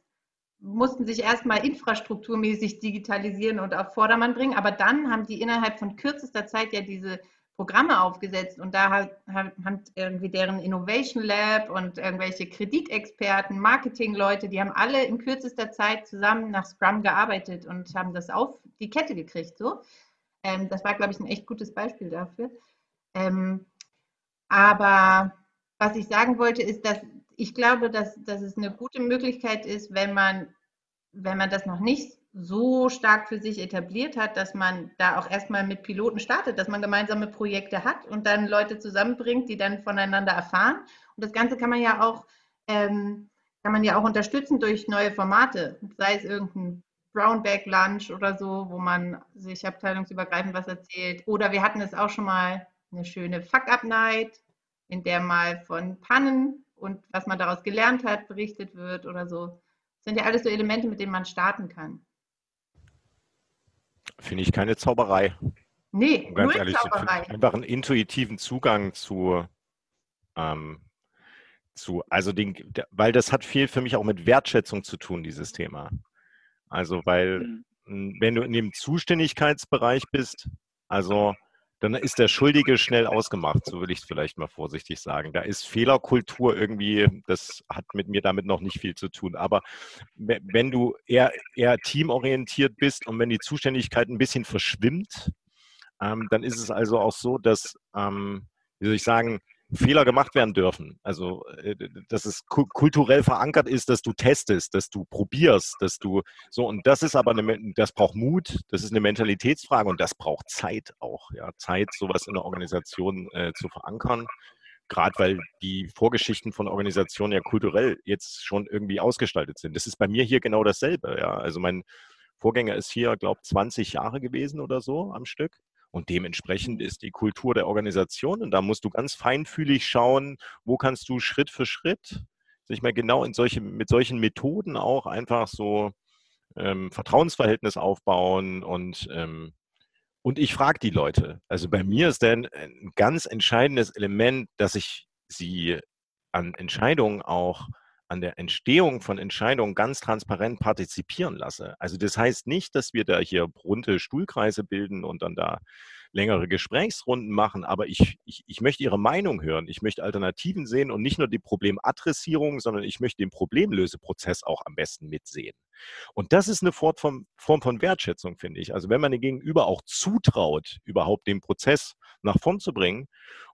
mussten sich erstmal infrastrukturmäßig digitalisieren und auf Vordermann bringen, aber dann haben die innerhalb von kürzester Zeit ja diese Programme aufgesetzt und da hat, haben irgendwie deren Innovation Lab und irgendwelche Kreditexperten, Marketingleute, die haben alle in kürzester Zeit zusammen nach Scrum gearbeitet und haben das auf die Kette gekriegt. So. Ähm, das war, glaube ich, ein echt gutes Beispiel dafür. Ähm, aber was ich sagen wollte, ist, dass ich glaube, dass, dass es eine gute Möglichkeit ist, wenn man, wenn man das noch nicht so stark für sich etabliert hat, dass man da auch erstmal mit Piloten startet, dass man gemeinsame Projekte hat und dann Leute zusammenbringt, die dann voneinander erfahren. Und das Ganze kann man ja auch, ähm, kann man ja auch unterstützen durch neue Formate, sei es irgendein Brownback Lunch oder so, wo man sich abteilungsübergreifend was erzählt. Oder wir hatten es auch schon mal eine schöne Fuck-Up-Night, in der mal von Pannen und was man daraus gelernt hat, berichtet wird oder so. Das sind ja alles so Elemente, mit denen man starten kann. Finde ich keine Zauberei. Nee, um ganz ehrlich, Zauberei. einfach einen intuitiven Zugang zu, ähm, zu, also den, weil das hat viel für mich auch mit Wertschätzung zu tun, dieses Thema. Also, weil, mhm. wenn du in dem Zuständigkeitsbereich bist, also dann ist der Schuldige schnell ausgemacht, so will ich es vielleicht mal vorsichtig sagen. Da ist Fehlerkultur irgendwie, das hat mit mir damit noch nicht viel zu tun. Aber wenn du eher, eher teamorientiert bist und wenn die Zuständigkeit ein bisschen verschwimmt, ähm, dann ist es also auch so, dass, ähm, wie soll ich sagen, Fehler gemacht werden dürfen. Also, äh, dass es kulturell verankert ist, dass du testest, dass du probierst, dass du so und das ist aber eine, das braucht Mut, das ist eine Mentalitätsfrage und das braucht Zeit auch. Ja, Zeit, sowas in der Organisation äh, zu verankern. Gerade weil die Vorgeschichten von Organisationen ja kulturell jetzt schon irgendwie ausgestaltet sind. Das ist bei mir hier genau dasselbe. Ja, also mein Vorgänger ist hier, glaube ich, 20 Jahre gewesen oder so am Stück. Und dementsprechend ist die Kultur der Organisation und da musst du ganz feinfühlig schauen, wo kannst du Schritt für Schritt, sich mal genau in solche, mit solchen Methoden auch einfach so ähm, Vertrauensverhältnis aufbauen und ähm, und ich frage die Leute. Also bei mir ist dann ein ganz entscheidendes Element, dass ich sie an Entscheidungen auch an der Entstehung von Entscheidungen ganz transparent partizipieren lasse. Also das heißt nicht, dass wir da hier bunte Stuhlkreise bilden und dann da längere Gesprächsrunden machen, aber ich, ich, ich möchte Ihre Meinung hören. Ich möchte Alternativen sehen und nicht nur die Problemadressierung, sondern ich möchte den Problemlöseprozess auch am besten mitsehen. Und das ist eine Form von, Wertschätzung, finde ich. Also wenn man den Gegenüber auch zutraut, überhaupt den Prozess nach vorn zu bringen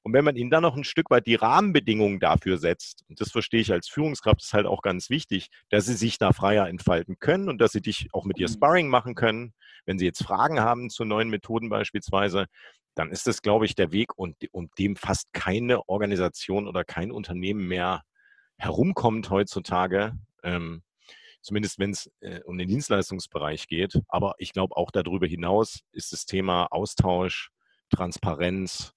und wenn man ihnen dann noch ein Stück weit die Rahmenbedingungen dafür setzt, und das verstehe ich als Führungskraft, ist halt auch ganz wichtig, dass sie sich da freier entfalten können und dass sie dich auch mit ihr mhm. Sparring machen können, wenn Sie jetzt Fragen haben zu neuen Methoden beispielsweise, dann ist das, glaube ich, der Weg, und um dem fast keine Organisation oder kein Unternehmen mehr herumkommt heutzutage. Ähm, zumindest wenn es äh, um den Dienstleistungsbereich geht. Aber ich glaube, auch darüber hinaus ist das Thema Austausch, Transparenz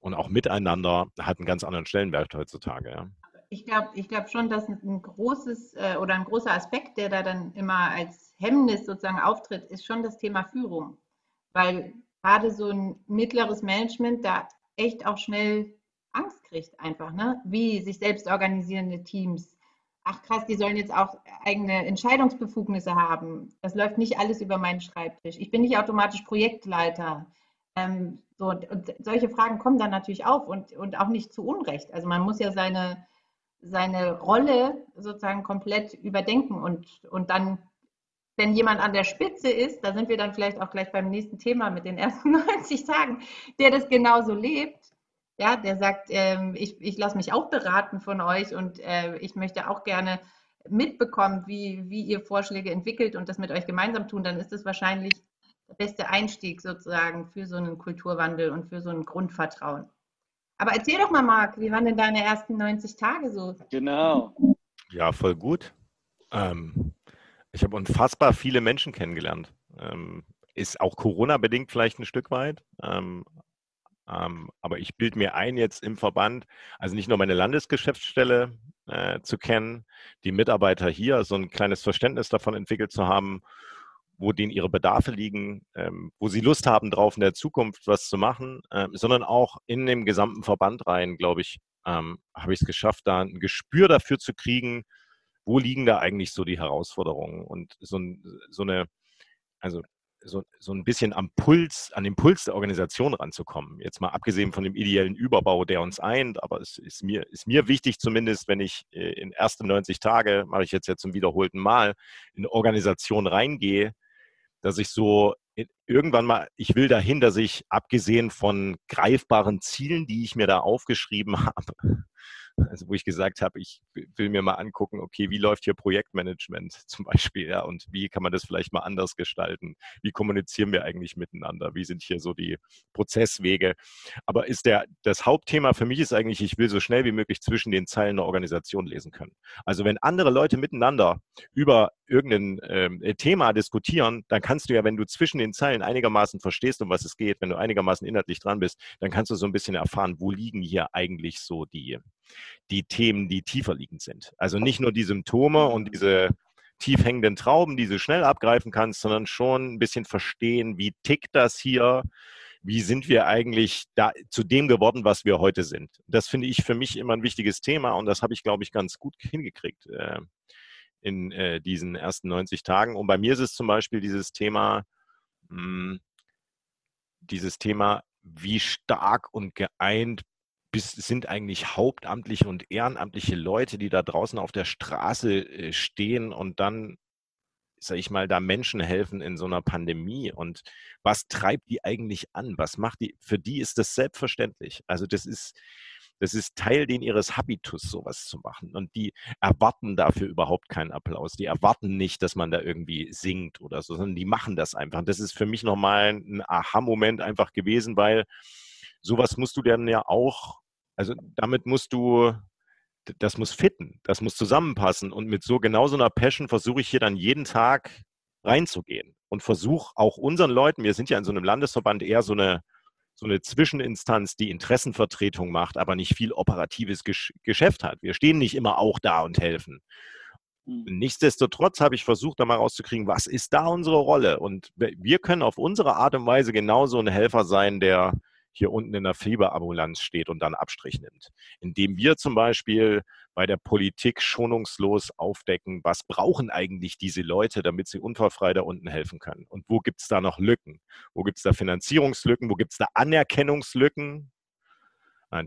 und auch Miteinander hat einen ganz anderen Stellenwert heutzutage. Ja. Ich glaube ich glaub schon, dass ein großes äh, oder ein großer Aspekt, der da dann immer als Hemmnis sozusagen auftritt, ist schon das Thema Führung. Weil gerade so ein mittleres Management da echt auch schnell Angst kriegt einfach, ne? Wie sich selbst organisierende Teams. Ach krass, die sollen jetzt auch eigene Entscheidungsbefugnisse haben. Das läuft nicht alles über meinen Schreibtisch. Ich bin nicht automatisch Projektleiter. Ähm, so, und solche Fragen kommen dann natürlich auf und, und auch nicht zu Unrecht. Also man muss ja seine, seine Rolle sozusagen komplett überdenken und, und dann wenn jemand an der Spitze ist, da sind wir dann vielleicht auch gleich beim nächsten Thema mit den ersten 90 Tagen, der das genauso lebt, ja, der sagt, ähm, ich, ich lasse mich auch beraten von euch und äh, ich möchte auch gerne mitbekommen, wie, wie ihr Vorschläge entwickelt und das mit euch gemeinsam tun, dann ist das wahrscheinlich der beste Einstieg sozusagen für so einen Kulturwandel und für so ein Grundvertrauen. Aber erzähl doch mal, Marc, wie waren denn deine ersten 90 Tage so? Genau. Ja, voll gut. Ähm, ich habe unfassbar viele Menschen kennengelernt. Ähm, ist auch Corona-bedingt vielleicht ein Stück weit. Ähm, ähm, aber ich bilde mir ein, jetzt im Verband, also nicht nur meine Landesgeschäftsstelle äh, zu kennen, die Mitarbeiter hier so ein kleines Verständnis davon entwickelt zu haben, wo denen ihre Bedarfe liegen, ähm, wo sie Lust haben, drauf in der Zukunft was zu machen, äh, sondern auch in dem gesamten Verband rein, glaube ich, ähm, habe ich es geschafft, da ein Gespür dafür zu kriegen, wo liegen da eigentlich so die Herausforderungen und so, so eine, also so, so ein bisschen am Puls, an den Puls der Organisation ranzukommen. Jetzt mal abgesehen von dem ideellen Überbau, der uns eint, aber es ist mir, ist mir wichtig, zumindest wenn ich äh, in ersten 90 Tage, mache ich jetzt ja zum wiederholten Mal, in Organisation reingehe, dass ich so irgendwann mal, ich will dahin, dass ich abgesehen von greifbaren Zielen, die ich mir da aufgeschrieben habe, also wo ich gesagt habe, ich will mir mal angucken, okay, wie läuft hier Projektmanagement zum Beispiel, ja, und wie kann man das vielleicht mal anders gestalten? Wie kommunizieren wir eigentlich miteinander? Wie sind hier so die Prozesswege? Aber ist der, das Hauptthema für mich ist eigentlich, ich will so schnell wie möglich zwischen den Zeilen der Organisation lesen können. Also wenn andere Leute miteinander über irgendein ähm, Thema diskutieren, dann kannst du ja, wenn du zwischen den Zeilen einigermaßen verstehst, um was es geht, wenn du einigermaßen inhaltlich dran bist, dann kannst du so ein bisschen erfahren, wo liegen hier eigentlich so die, die Themen, die tiefer liegend sind. Also nicht nur die Symptome und diese tief hängenden Trauben, die du schnell abgreifen kannst, sondern schon ein bisschen verstehen, wie tickt das hier, wie sind wir eigentlich da zu dem geworden, was wir heute sind. Das finde ich für mich immer ein wichtiges Thema und das habe ich, glaube ich, ganz gut hingekriegt äh, in äh, diesen ersten 90 Tagen. Und bei mir ist es zum Beispiel dieses Thema, mh, hm, dieses Thema, wie stark und geeint bis, sind eigentlich hauptamtliche und ehrenamtliche Leute, die da draußen auf der Straße äh, stehen und dann, sage ich mal, da Menschen helfen in so einer Pandemie. Und was treibt die eigentlich an? Was macht die? Für die ist das selbstverständlich. Also das ist, das ist Teil den ihres Habitus, sowas zu machen. Und die erwarten dafür überhaupt keinen Applaus. Die erwarten nicht, dass man da irgendwie singt oder so, sondern die machen das einfach. Und das ist für mich nochmal ein Aha-Moment einfach gewesen, weil sowas musst du dann ja auch, also damit musst du, das muss fitten, das muss zusammenpassen. Und mit so genau so einer Passion versuche ich hier dann jeden Tag reinzugehen und versuche auch unseren Leuten, wir sind ja in so einem Landesverband eher so eine, so eine Zwischeninstanz, die Interessenvertretung macht, aber nicht viel operatives Geschäft hat. Wir stehen nicht immer auch da und helfen. Hm. Nichtsdestotrotz habe ich versucht, da mal rauszukriegen, was ist da unsere Rolle? Und wir können auf unsere Art und Weise genauso ein Helfer sein, der hier unten in der Fieberambulanz steht und dann Abstrich nimmt. Indem wir zum Beispiel bei der Politik schonungslos aufdecken, was brauchen eigentlich diese Leute, damit sie unfallfrei da unten helfen können. Und wo gibt es da noch Lücken? Wo gibt es da Finanzierungslücken? Wo gibt es da Anerkennungslücken?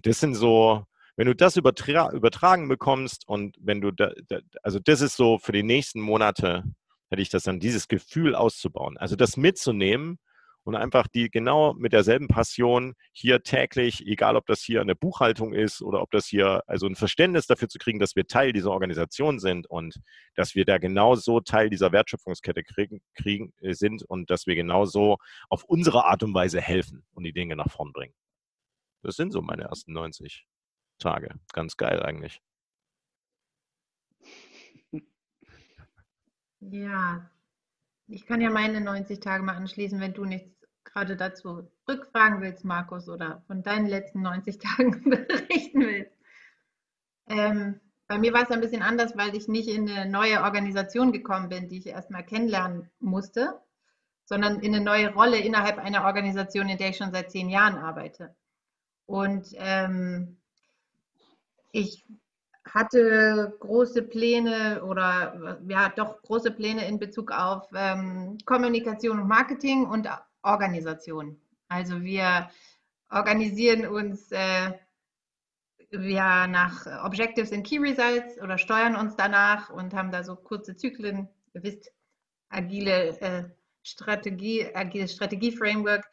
Das sind so, wenn du das übertra übertragen bekommst und wenn du da, da, also das ist so für die nächsten Monate, hätte ich das dann, dieses Gefühl auszubauen. Also das mitzunehmen, und einfach die genau mit derselben Passion hier täglich, egal ob das hier eine Buchhaltung ist oder ob das hier, also ein Verständnis dafür zu kriegen, dass wir Teil dieser Organisation sind und dass wir da genauso Teil dieser Wertschöpfungskette kriegen, kriegen äh, sind und dass wir genauso auf unsere Art und Weise helfen und die Dinge nach vorn bringen. Das sind so meine ersten 90 Tage. Ganz geil eigentlich. Ja, ich kann ja meine 90 Tage mal anschließen, wenn du nichts gerade dazu rückfragen willst, Markus, oder von deinen letzten 90 Tagen berichten willst. Ähm, bei mir war es ein bisschen anders, weil ich nicht in eine neue Organisation gekommen bin, die ich erstmal kennenlernen musste, sondern in eine neue Rolle innerhalb einer Organisation, in der ich schon seit zehn Jahren arbeite. Und ähm, ich hatte große Pläne oder ja doch große Pläne in Bezug auf ähm, Kommunikation und Marketing und Organisation. Also wir organisieren uns äh, ja nach Objectives and Key Results oder steuern uns danach und haben da so kurze Zyklen. Ihr wisst, agile äh, Strategie, agiles Strategie-Framework.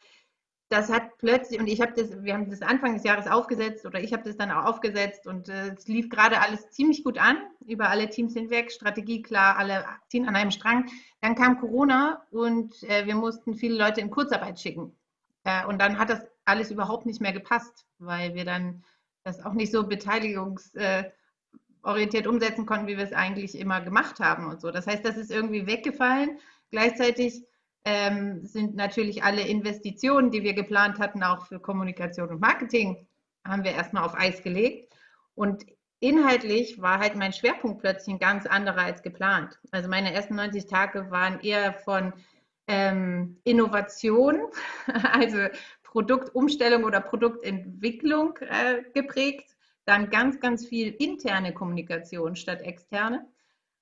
Das hat plötzlich, und ich habe das, wir haben das Anfang des Jahres aufgesetzt oder ich habe das dann auch aufgesetzt und äh, es lief gerade alles ziemlich gut an, über alle Teams hinweg, Strategie klar, alle ziehen an einem Strang. Dann kam Corona und äh, wir mussten viele Leute in Kurzarbeit schicken. Äh, und dann hat das alles überhaupt nicht mehr gepasst, weil wir dann das auch nicht so beteiligungsorientiert umsetzen konnten, wie wir es eigentlich immer gemacht haben und so. Das heißt, das ist irgendwie weggefallen. Gleichzeitig ähm, sind natürlich alle Investitionen, die wir geplant hatten, auch für Kommunikation und Marketing, haben wir erstmal auf Eis gelegt. Und inhaltlich war halt mein Schwerpunkt plötzlich ein ganz anderer als geplant. Also meine ersten 90 Tage waren eher von ähm, Innovation, also Produktumstellung oder Produktentwicklung äh, geprägt. Dann ganz, ganz viel interne Kommunikation statt externe.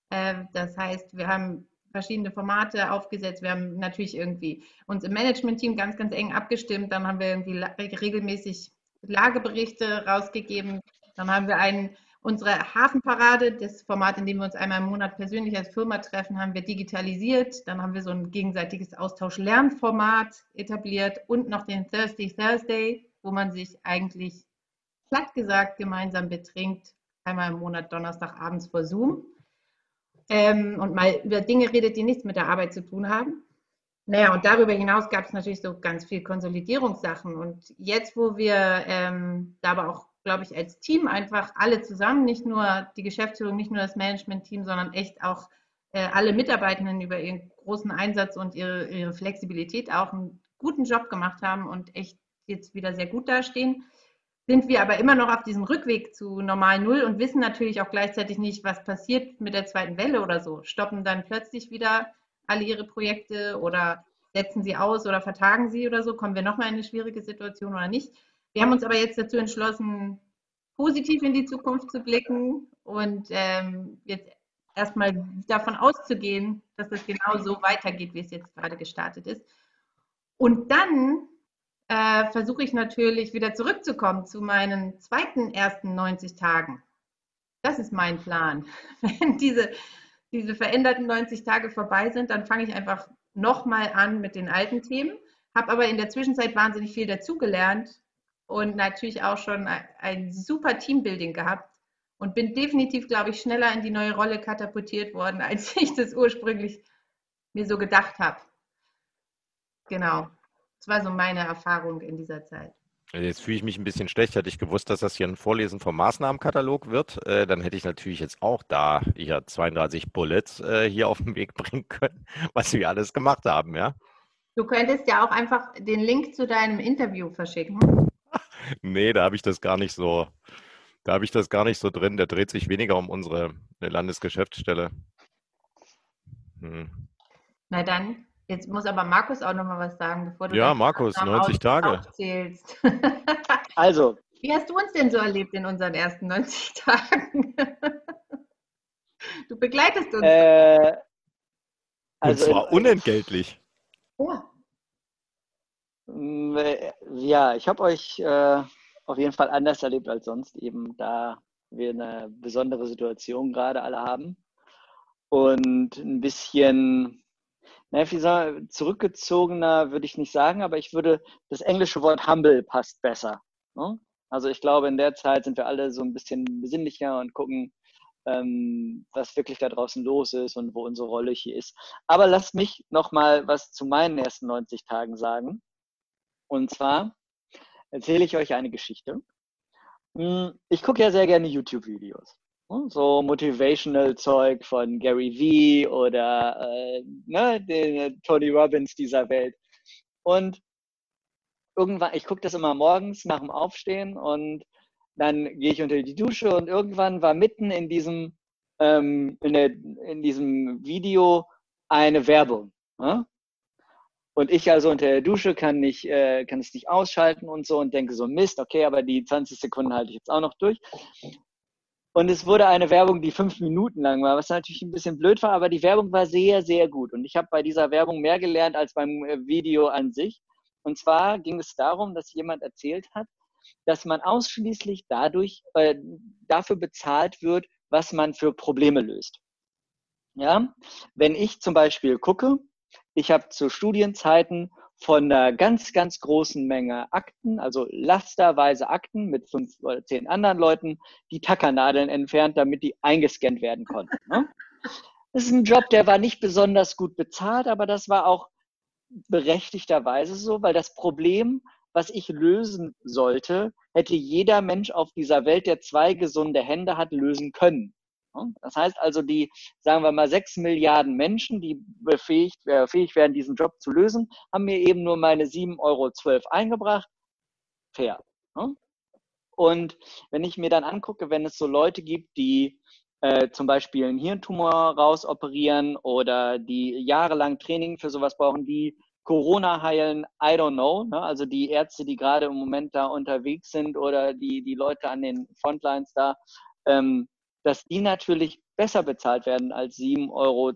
Äh, das heißt, wir haben verschiedene Formate aufgesetzt. Wir haben natürlich irgendwie uns im Management-Team ganz, ganz eng abgestimmt. Dann haben wir irgendwie regelmäßig Lageberichte rausgegeben. Dann haben wir einen, unsere Hafenparade, das Format, in dem wir uns einmal im Monat persönlich als Firma treffen, haben wir digitalisiert. Dann haben wir so ein gegenseitiges Austausch-Lernformat etabliert und noch den Thursday Thursday, wo man sich eigentlich platt gesagt gemeinsam betrinkt, einmal im Monat Donnerstagabends vor Zoom ähm, und mal über Dinge redet, die nichts mit der Arbeit zu tun haben. Naja, und darüber hinaus gab es natürlich so ganz viel Konsolidierungssachen. Und jetzt, wo wir ähm, da aber auch, glaube ich, als Team einfach alle zusammen, nicht nur die Geschäftsführung, nicht nur das Management-Team, sondern echt auch äh, alle Mitarbeitenden über ihren großen Einsatz und ihre, ihre Flexibilität auch einen guten Job gemacht haben und echt jetzt wieder sehr gut dastehen, sind wir aber immer noch auf diesem Rückweg zu normal Null und wissen natürlich auch gleichzeitig nicht, was passiert mit der zweiten Welle oder so. Stoppen dann plötzlich wieder alle ihre Projekte oder setzen sie aus oder vertagen sie oder so? Kommen wir nochmal in eine schwierige Situation oder nicht? Wir haben uns aber jetzt dazu entschlossen, positiv in die Zukunft zu blicken und ähm, jetzt erstmal davon auszugehen, dass es genau so weitergeht, wie es jetzt gerade gestartet ist. Und dann äh, versuche ich natürlich wieder zurückzukommen zu meinen zweiten ersten 90 Tagen. Das ist mein Plan. Wenn diese, diese veränderten 90 Tage vorbei sind, dann fange ich einfach nochmal an mit den alten Themen, habe aber in der Zwischenzeit wahnsinnig viel dazugelernt und natürlich auch schon ein super Teambuilding gehabt und bin definitiv, glaube ich, schneller in die neue Rolle katapultiert worden, als ich das ursprünglich mir so gedacht habe. Genau. Das war so meine Erfahrung in dieser Zeit. Jetzt fühle ich mich ein bisschen schlecht. Hätte ich gewusst, dass das hier ein Vorlesen vom Maßnahmenkatalog wird, äh, dann hätte ich natürlich jetzt auch da hier 32 Bullets äh, hier auf den Weg bringen können, was wir alles gemacht haben, ja. Du könntest ja auch einfach den Link zu deinem Interview verschicken. nee, da habe ich das gar nicht so, da habe ich das gar nicht so drin. Der dreht sich weniger um unsere Landesgeschäftsstelle. Hm. Na dann Jetzt muss aber Markus auch noch mal was sagen, bevor du Ja, Markus, 90 Tage. Aufzählst. also. Wie hast du uns denn so erlebt in unseren ersten 90 Tagen? Du begleitest uns. Äh, also Und zwar unentgeltlich. Ja. Mm, äh, ja, ich habe euch äh, auf jeden Fall anders erlebt als sonst, eben da wir eine besondere Situation gerade alle haben und ein bisschen naja, soll, zurückgezogener würde ich nicht sagen, aber ich würde, das englische Wort humble passt besser. Ne? Also ich glaube, in der Zeit sind wir alle so ein bisschen besinnlicher und gucken, ähm, was wirklich da draußen los ist und wo unsere Rolle hier ist. Aber lasst mich noch mal was zu meinen ersten 90 Tagen sagen. Und zwar erzähle ich euch eine Geschichte. Hm, ich gucke ja sehr gerne YouTube-Videos. So motivational Zeug von Gary Vee oder äh, ne, den Tony Robbins dieser Welt. Und irgendwann, ich gucke das immer morgens nach dem Aufstehen und dann gehe ich unter die Dusche und irgendwann war mitten in diesem, ähm, in, der, in diesem Video eine Werbung. Ne? Und ich also unter der Dusche kann, nicht, äh, kann es nicht ausschalten und so und denke so, Mist, okay, aber die 20 Sekunden halte ich jetzt auch noch durch. Und es wurde eine Werbung, die fünf Minuten lang war, was natürlich ein bisschen blöd war, aber die Werbung war sehr, sehr gut. Und ich habe bei dieser Werbung mehr gelernt als beim äh, Video an sich. Und zwar ging es darum, dass jemand erzählt hat, dass man ausschließlich dadurch äh, dafür bezahlt wird, was man für Probleme löst. Ja, wenn ich zum Beispiel gucke, ich habe zu Studienzeiten von einer ganz, ganz großen Menge Akten, also lasterweise Akten mit fünf oder zehn anderen Leuten, die Tackernadeln entfernt, damit die eingescannt werden konnten. Ne? Das ist ein Job, der war nicht besonders gut bezahlt, aber das war auch berechtigterweise so, weil das Problem, was ich lösen sollte, hätte jeder Mensch auf dieser Welt, der zwei gesunde Hände hat, lösen können. Das heißt also, die, sagen wir mal, sechs Milliarden Menschen, die befähigt, äh, fähig werden, diesen Job zu lösen, haben mir eben nur meine 7,12 Euro eingebracht. Fair. Ne? Und wenn ich mir dann angucke, wenn es so Leute gibt, die äh, zum Beispiel einen Hirntumor rausoperieren oder die jahrelang Training für sowas brauchen, die Corona heilen, I don't know. Ne? Also die Ärzte, die gerade im Moment da unterwegs sind oder die, die Leute an den Frontlines da, ähm, dass die natürlich besser bezahlt werden als 7,12 Euro,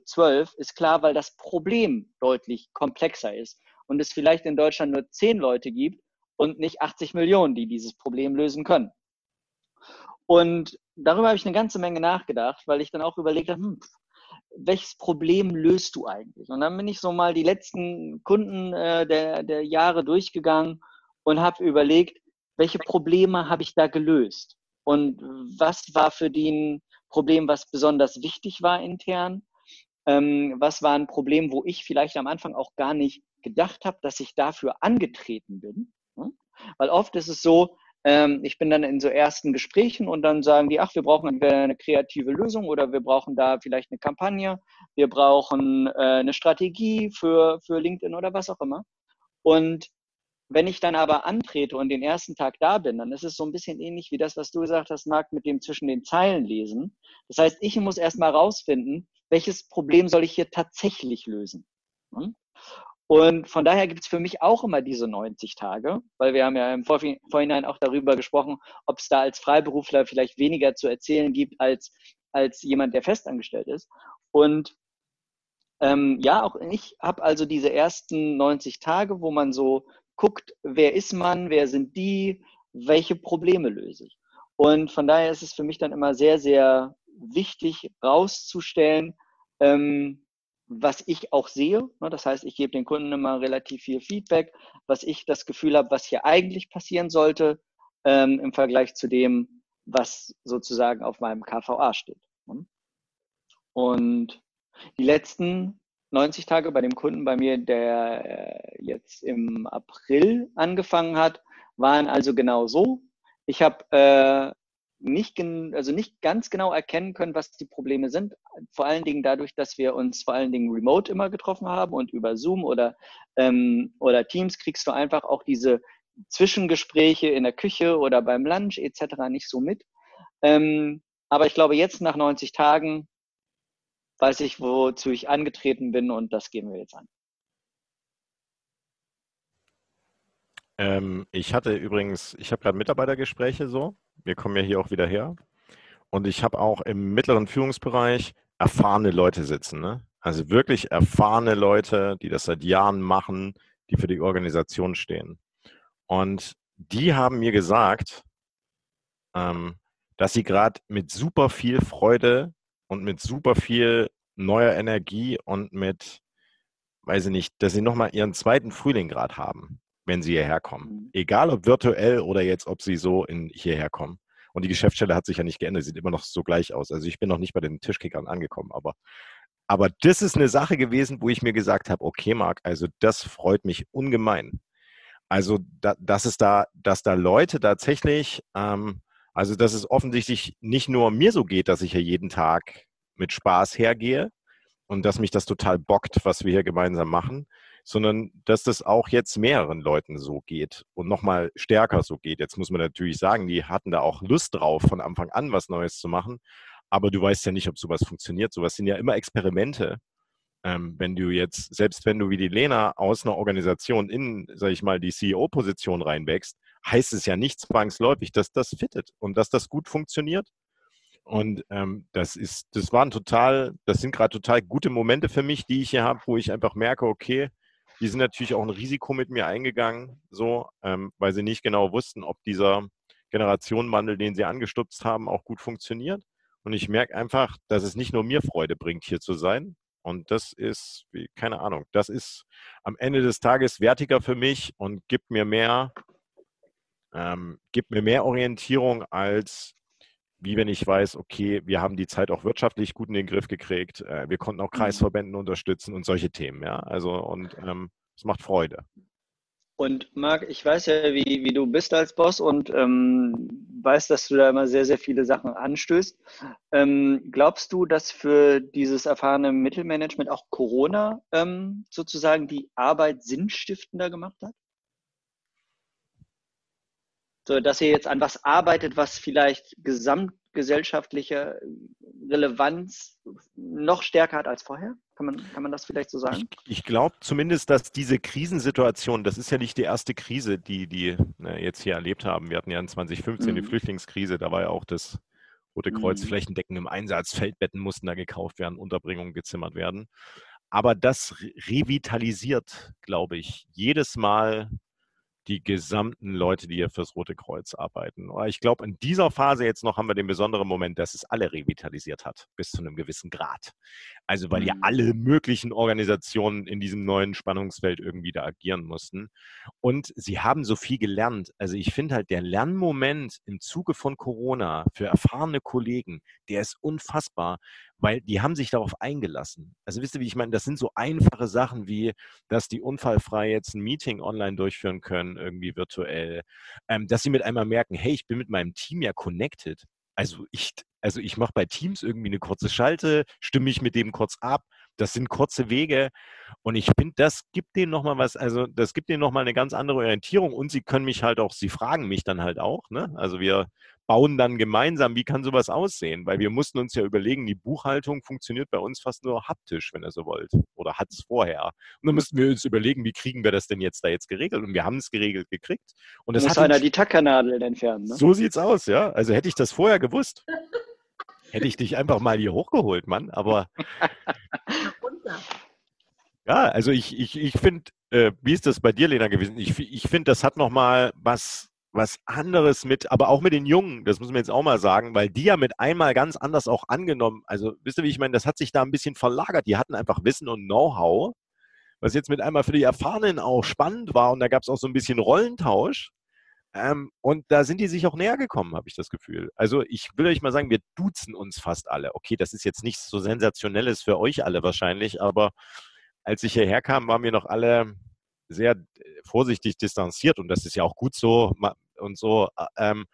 ist klar, weil das Problem deutlich komplexer ist und es vielleicht in Deutschland nur 10 Leute gibt und nicht 80 Millionen, die dieses Problem lösen können. Und darüber habe ich eine ganze Menge nachgedacht, weil ich dann auch überlegt habe, hm, welches Problem löst du eigentlich? Und dann bin ich so mal die letzten Kunden äh, der, der Jahre durchgegangen und habe überlegt, welche Probleme habe ich da gelöst? Und was war für die ein Problem, was besonders wichtig war intern? Ähm, was war ein Problem, wo ich vielleicht am Anfang auch gar nicht gedacht habe, dass ich dafür angetreten bin? Hm? Weil oft ist es so, ähm, ich bin dann in so ersten Gesprächen und dann sagen die, ach, wir brauchen entweder eine kreative Lösung oder wir brauchen da vielleicht eine Kampagne, wir brauchen äh, eine Strategie für, für LinkedIn oder was auch immer. Und wenn ich dann aber antrete und den ersten Tag da bin, dann ist es so ein bisschen ähnlich wie das, was du gesagt hast, Marc, mit dem zwischen den Zeilen lesen. Das heißt, ich muss erstmal rausfinden, welches Problem soll ich hier tatsächlich lösen. Hm? Und von daher gibt es für mich auch immer diese 90 Tage, weil wir haben ja im Vorhinein auch darüber gesprochen, ob es da als Freiberufler vielleicht weniger zu erzählen gibt als, als jemand, der festangestellt ist. Und ähm, ja, auch ich habe also diese ersten 90 Tage, wo man so guckt, wer ist man, wer sind die, welche Probleme löse ich. Und von daher ist es für mich dann immer sehr, sehr wichtig rauszustellen, ähm, was ich auch sehe. Ne, das heißt, ich gebe den Kunden immer relativ viel Feedback, was ich das Gefühl habe, was hier eigentlich passieren sollte ähm, im Vergleich zu dem, was sozusagen auf meinem KVA steht. Und die letzten 90 Tage bei dem Kunden bei mir, der äh, jetzt im April angefangen hat, waren also genau so. Ich habe äh, nicht, also nicht ganz genau erkennen können, was die Probleme sind. Vor allen Dingen dadurch, dass wir uns vor allen Dingen remote immer getroffen haben und über Zoom oder, ähm, oder Teams kriegst du einfach auch diese Zwischengespräche in der Küche oder beim Lunch etc. nicht so mit. Ähm, aber ich glaube, jetzt nach 90 Tagen weiß ich, wozu ich angetreten bin und das gehen wir jetzt an. Ähm, ich hatte übrigens, ich habe gerade Mitarbeitergespräche so. Wir kommen ja hier auch wieder her. Und ich habe auch im mittleren Führungsbereich erfahrene Leute sitzen. Ne? Also wirklich erfahrene Leute, die das seit Jahren machen, die für die Organisation stehen. Und die haben mir gesagt, ähm, dass sie gerade mit super viel Freude und mit super viel neuer Energie und mit, weiß ich nicht, dass sie nochmal ihren zweiten Frühling gerade haben, wenn sie hierher kommen. Mhm. Egal ob virtuell oder jetzt, ob sie so in, hierher kommen. Und die Geschäftsstelle hat sich ja nicht geändert, sieht immer noch so gleich aus. Also ich bin noch nicht bei den Tischkickern angekommen, aber, aber das ist eine Sache gewesen, wo ich mir gesagt habe, okay, Marc, also das freut mich ungemein. Also, da, dass es da, dass da Leute tatsächlich ähm, also, dass es offensichtlich nicht nur mir so geht, dass ich hier jeden Tag mit Spaß hergehe und dass mich das total bockt, was wir hier gemeinsam machen, sondern dass das auch jetzt mehreren Leuten so geht und nochmal stärker so geht. Jetzt muss man natürlich sagen, die hatten da auch Lust drauf, von Anfang an was Neues zu machen. Aber du weißt ja nicht, ob sowas funktioniert. Sowas sind ja immer Experimente. Ähm, wenn du jetzt, selbst wenn du wie die Lena aus einer Organisation in, sag ich mal, die CEO-Position reinwächst, heißt es ja nicht zwangsläufig, dass das fittet und dass das gut funktioniert. Und ähm, das ist, das waren total, das sind gerade total gute Momente für mich, die ich hier habe, wo ich einfach merke, okay, die sind natürlich auch ein Risiko mit mir eingegangen, so, ähm, weil sie nicht genau wussten, ob dieser Generationenwandel, den sie angestupst haben, auch gut funktioniert. Und ich merke einfach, dass es nicht nur mir Freude bringt, hier zu sein, Und das ist, wie, keine Ahnung, das ist am Ende des Tages wertiger für mich und gibt mir mehr, ähm, gibt mir mehr Orientierung als wie wenn ich weiß, okay, wir haben die Zeit auch wirtschaftlich gut in den Griff gekriegt, äh, wir konnten auch mhm. Kreisverbänden unterstützen und solche Themen, ja. Also und ähm, es macht Freude. Und Marc, ich weiß ja, wie, wie du bist als Boss und ähm, weiß, dass du da immer sehr, sehr viele Sachen anstößt. Ähm, glaubst du, dass für dieses erfahrene Mittelmanagement auch Corona ähm, sozusagen die Arbeit sinnstiftender gemacht hat? So, dass ihr jetzt an was arbeitet, was vielleicht gesamtgesellschaftliche Relevanz noch stärker hat als vorher? Kann man, kann man das vielleicht so sagen? Ich, ich glaube zumindest, dass diese Krisensituation, das ist ja nicht die erste Krise, die die ne, jetzt hier erlebt haben. Wir hatten ja in 2015 mhm. die Flüchtlingskrise, da war ja auch das Rote Kreuz mhm. flächendeckend im Einsatz, Feldbetten mussten da gekauft werden, Unterbringungen gezimmert werden. Aber das revitalisiert, glaube ich, jedes Mal die gesamten Leute, die hier fürs Rote Kreuz arbeiten. Ich glaube, in dieser Phase jetzt noch haben wir den besonderen Moment, dass es alle revitalisiert hat, bis zu einem gewissen Grad. Also weil ja mhm. alle möglichen Organisationen in diesem neuen Spannungsfeld irgendwie da agieren mussten. Und sie haben so viel gelernt. Also ich finde halt, der Lernmoment im Zuge von Corona für erfahrene Kollegen, der ist unfassbar, weil die haben sich darauf eingelassen. Also wisst ihr, wie ich meine, das sind so einfache Sachen wie, dass die unfallfrei jetzt ein Meeting online durchführen können, irgendwie virtuell, ähm, dass sie mit einmal merken, hey, ich bin mit meinem Team ja connected. Also ich, also ich mache bei Teams irgendwie eine kurze Schalte, stimme mich mit dem kurz ab. Das sind kurze Wege und ich finde, das gibt denen nochmal was, also das gibt denen nochmal eine ganz andere Orientierung und sie können mich halt auch, sie fragen mich dann halt auch, ne? Also wir bauen dann gemeinsam, wie kann sowas aussehen? Weil wir mussten uns ja überlegen, die Buchhaltung funktioniert bei uns fast nur haptisch, wenn ihr so wollt. Oder hat es vorher. Und dann müssten wir uns überlegen, wie kriegen wir das denn jetzt da jetzt geregelt? Und wir haben es geregelt gekriegt. Und das muss hat einer die Tackernadel entfernen. Ne? So sieht's aus, ja. Also hätte ich das vorher gewusst, hätte ich dich einfach mal hier hochgeholt, Mann. Aber ja, also ich, ich, ich finde, äh, wie ist das bei dir, Lena, gewesen? Ich, ich finde, das hat nochmal was was anderes mit, aber auch mit den Jungen, das muss man jetzt auch mal sagen, weil die ja mit einmal ganz anders auch angenommen, also wisst ihr, wie ich meine, das hat sich da ein bisschen verlagert. Die hatten einfach Wissen und Know-how, was jetzt mit einmal für die Erfahrenen auch spannend war und da gab es auch so ein bisschen Rollentausch. Ähm, und da sind die sich auch näher gekommen, habe ich das Gefühl. Also ich will euch mal sagen, wir duzen uns fast alle. Okay, das ist jetzt nichts so Sensationelles für euch alle wahrscheinlich, aber als ich hierher kam, waren wir noch alle sehr äh, vorsichtig distanziert und das ist ja auch gut so und so. Ähm,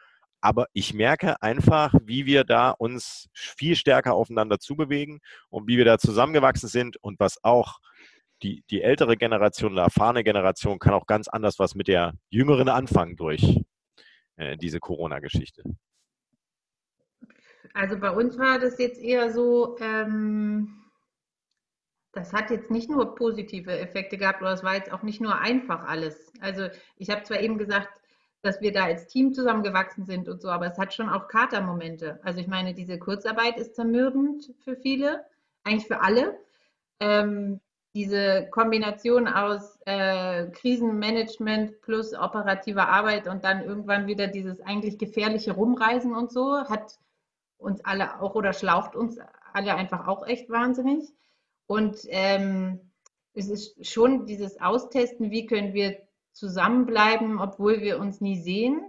aber ich merke einfach, wie wir da uns viel stärker aufeinander zubewegen und wie wir da zusammengewachsen sind und was auch die, die ältere Generation, die erfahrene Generation kann auch ganz anders was mit der jüngeren anfangen durch äh, diese Corona-Geschichte. Also bei uns war das jetzt eher so, ähm, das hat jetzt nicht nur positive Effekte gehabt oder es war jetzt auch nicht nur einfach alles. Also ich habe zwar eben gesagt, dass wir da als Team zusammengewachsen sind und so, aber es hat schon auch Katermomente. Also ich meine, diese Kurzarbeit ist zermürbend für viele, eigentlich für alle. Ähm, diese Kombination aus äh, Krisenmanagement plus operativer Arbeit und dann irgendwann wieder dieses eigentlich gefährliche Rumreisen und so hat uns alle auch oder schlaucht uns alle einfach auch echt wahnsinnig. Und ähm, es ist schon dieses Austesten, wie können wir zusammenbleiben, obwohl wir uns nie sehen.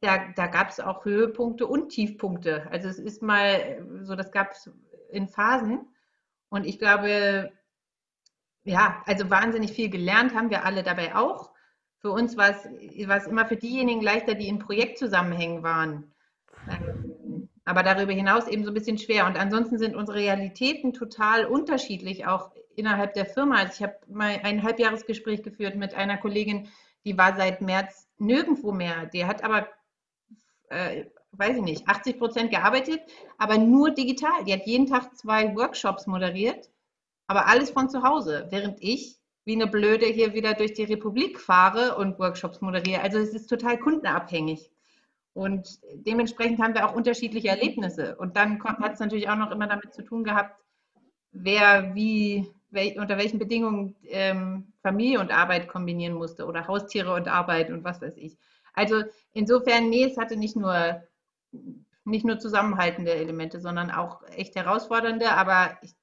Da, da gab es auch Höhepunkte und Tiefpunkte. Also es ist mal so, das gab es in Phasen. Und ich glaube, ja, also wahnsinnig viel gelernt haben wir alle dabei auch. Für uns war es, immer für diejenigen leichter, die in Projektzusammenhängen waren. Ähm, aber darüber hinaus eben so ein bisschen schwer. Und ansonsten sind unsere Realitäten total unterschiedlich, auch innerhalb der Firma. Also ich habe mal ein Halbjahresgespräch geführt mit einer Kollegin, die war seit März nirgendwo mehr. Die hat aber, äh, weiß ich nicht, 80 Prozent gearbeitet, aber nur digital. Die hat jeden Tag zwei Workshops moderiert, aber alles von zu Hause, während ich wie eine Blöde hier wieder durch die Republik fahre und Workshops moderiere. Also es ist total kundenabhängig. Und dementsprechend haben wir auch unterschiedliche Erlebnisse. Und dann hat es natürlich auch noch immer damit zu tun gehabt, wer wie, wel, unter welchen Bedingungen ähm, Familie und Arbeit kombinieren musste oder Haustiere und Arbeit und was weiß ich. Also insofern, nee, es hatte nicht nur, nicht nur zusammenhaltende Elemente, sondern auch echt herausfordernde. Aber ich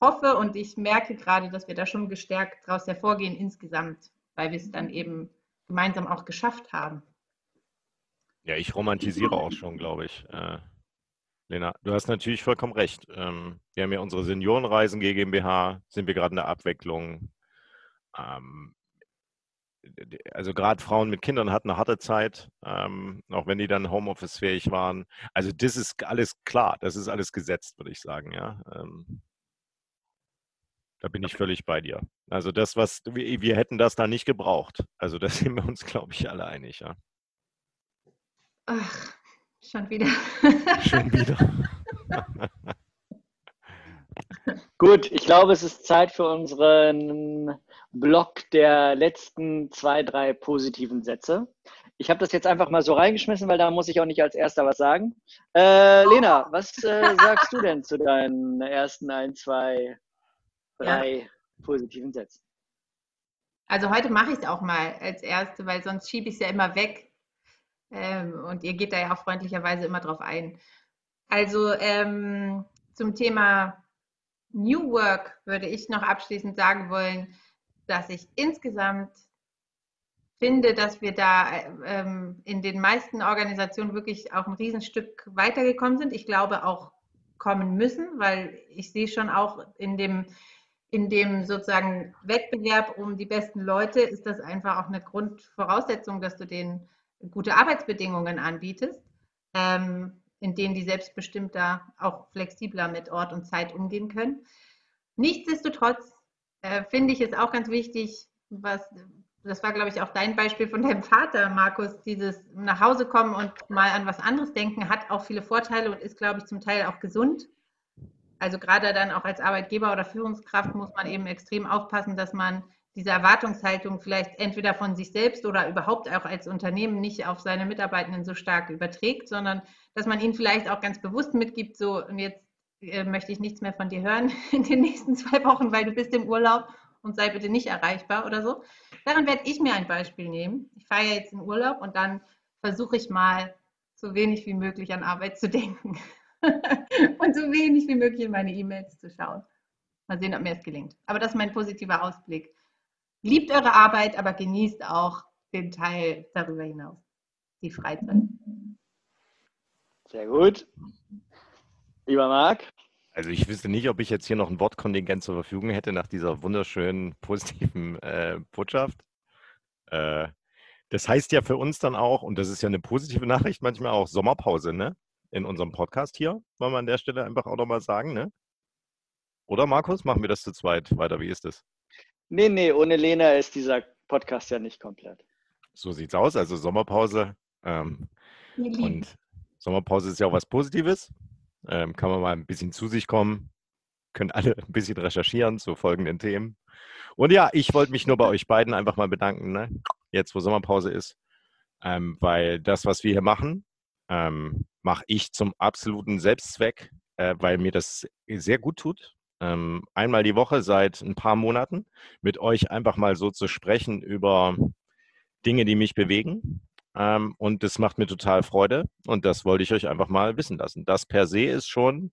hoffe und ich merke gerade, dass wir da schon gestärkt daraus hervorgehen insgesamt, weil wir es dann eben gemeinsam auch geschafft haben. Ja, ich romantisiere auch schon, glaube ich. Äh, Lena, du hast natürlich vollkommen recht. Ähm, wir haben ja unsere Seniorenreisen GmbH, sind wir gerade in der Abwicklung. Ähm, also gerade Frauen mit Kindern hatten eine harte Zeit, ähm, auch wenn die dann Homeoffice-fähig waren. Also das ist alles klar, das ist alles gesetzt, würde ich sagen, ja. Ähm, da bin ich völlig bei dir. Also das, was wir, wir hätten das da nicht gebraucht. Also da sind wir uns, glaube ich, alle einig, ja. Ach, schon wieder. Schon wieder. Gut, ich glaube, es ist Zeit für unseren Block der letzten zwei, drei positiven Sätze. Ich habe das jetzt einfach mal so reingeschmissen, weil da muss ich auch nicht als erster was sagen. Äh, Lena, was äh, sagst du denn zu deinen ersten ein, zwei, drei ja. positiven Sätzen? Also heute mache ich es auch mal als erste, weil sonst schiebe ich es ja immer weg. Ähm, und ihr geht da ja auch freundlicherweise immer drauf ein. Also ähm, zum Thema New Work würde ich noch abschließend sagen wollen, dass ich insgesamt finde, dass wir da ähm, in den meisten Organisationen wirklich auch ein Riesenstück weitergekommen sind. Ich glaube auch kommen müssen, weil ich sehe schon auch in dem, in dem sozusagen Wettbewerb um die besten Leute ist das einfach auch eine Grundvoraussetzung, dass du denen gute Arbeitsbedingungen anbietest, ähm, in denen die selbstbestimmter, auch flexibler mit Ort und Zeit umgehen können. Nichtsdestotrotz äh, finde ich es auch ganz wichtig, was, das war, glaube ich, auch dein Beispiel von deinem Vater, Markus, dieses nach Hause kommen und mal an was anderes denken, hat auch viele Vorteile und ist, glaube ich, zum Teil auch gesund. Also gerade dann auch als Arbeitgeber oder Führungskraft muss man eben extrem aufpassen, dass man diese Erwartungshaltung vielleicht entweder von sich selbst oder überhaupt auch als Unternehmen nicht auf seine Mitarbeitenden so stark überträgt, sondern dass man ihnen vielleicht auch ganz bewusst mitgibt, so und jetzt äh, möchte ich nichts mehr von dir hören in den nächsten zwei Wochen, weil du bist im Urlaub und sei bitte nicht erreichbar oder so. Daran werde ich mir ein Beispiel nehmen. Ich fahre ja jetzt in Urlaub und dann versuche ich mal so wenig wie möglich an Arbeit zu denken und so wenig wie möglich in meine E-Mails zu schauen. Mal sehen, ob mir das gelingt. Aber das ist mein positiver Ausblick liebt eure Arbeit, aber genießt auch den Teil darüber hinaus, die Freizeit. Sehr gut. Lieber Marc. Also ich wüsste nicht, ob ich jetzt hier noch ein Wortkontingent zur Verfügung hätte nach dieser wunderschönen positiven äh, Botschaft. Äh, das heißt ja für uns dann auch, und das ist ja eine positive Nachricht, manchmal auch Sommerpause, ne? In unserem Podcast hier, wollen wir an der Stelle einfach auch nochmal sagen, ne? Oder Markus, machen wir das zu zweit weiter? Wie ist das? Nee, nee, ohne Lena ist dieser Podcast ja nicht komplett. So sieht's aus. Also Sommerpause. Ähm, und Sommerpause ist ja auch was Positives. Ähm, kann man mal ein bisschen zu sich kommen. Können alle ein bisschen recherchieren zu folgenden Themen. Und ja, ich wollte mich nur bei euch beiden einfach mal bedanken, ne? jetzt wo Sommerpause ist. Ähm, weil das, was wir hier machen, ähm, mache ich zum absoluten Selbstzweck, äh, weil mir das sehr gut tut ähm, einmal die Woche seit ein paar Monaten mit euch einfach mal so zu sprechen über Dinge, die mich bewegen. Ähm, und das macht mir total Freude und das wollte ich euch einfach mal wissen lassen. Das per se ist schon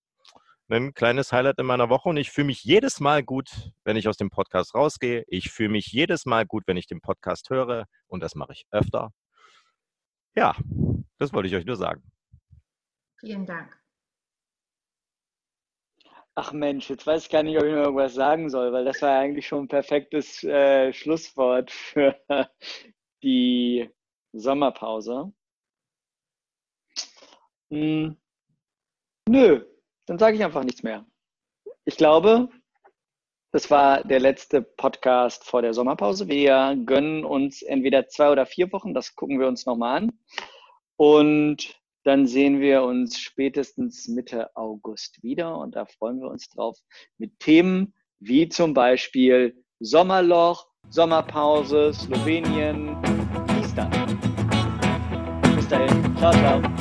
ein kleines Highlight in meiner Woche und ich fühle mich jedes Mal gut, wenn ich aus dem Podcast rausgehe. Ich fühle mich jedes Mal gut, wenn ich den Podcast höre und das mache ich öfter. Ja, das wollte ich euch nur sagen. Vielen Dank. Ach Mensch, jetzt weiß ich gar nicht, ob ich noch irgendwas sagen soll, weil das war eigentlich schon ein perfektes äh, Schlusswort für die Sommerpause. Hm. Nö, dann sage ich einfach nichts mehr. Ich glaube, das war der letzte Podcast vor der Sommerpause. Wir gönnen uns entweder zwei oder vier Wochen, das gucken wir uns nochmal an. Und dann sehen wir uns spätestens Mitte August wieder und da freuen wir uns drauf mit Themen wie zum Beispiel Sommerloch, Sommerpause, Slowenien, Easter. Bis dahin, ciao, ciao.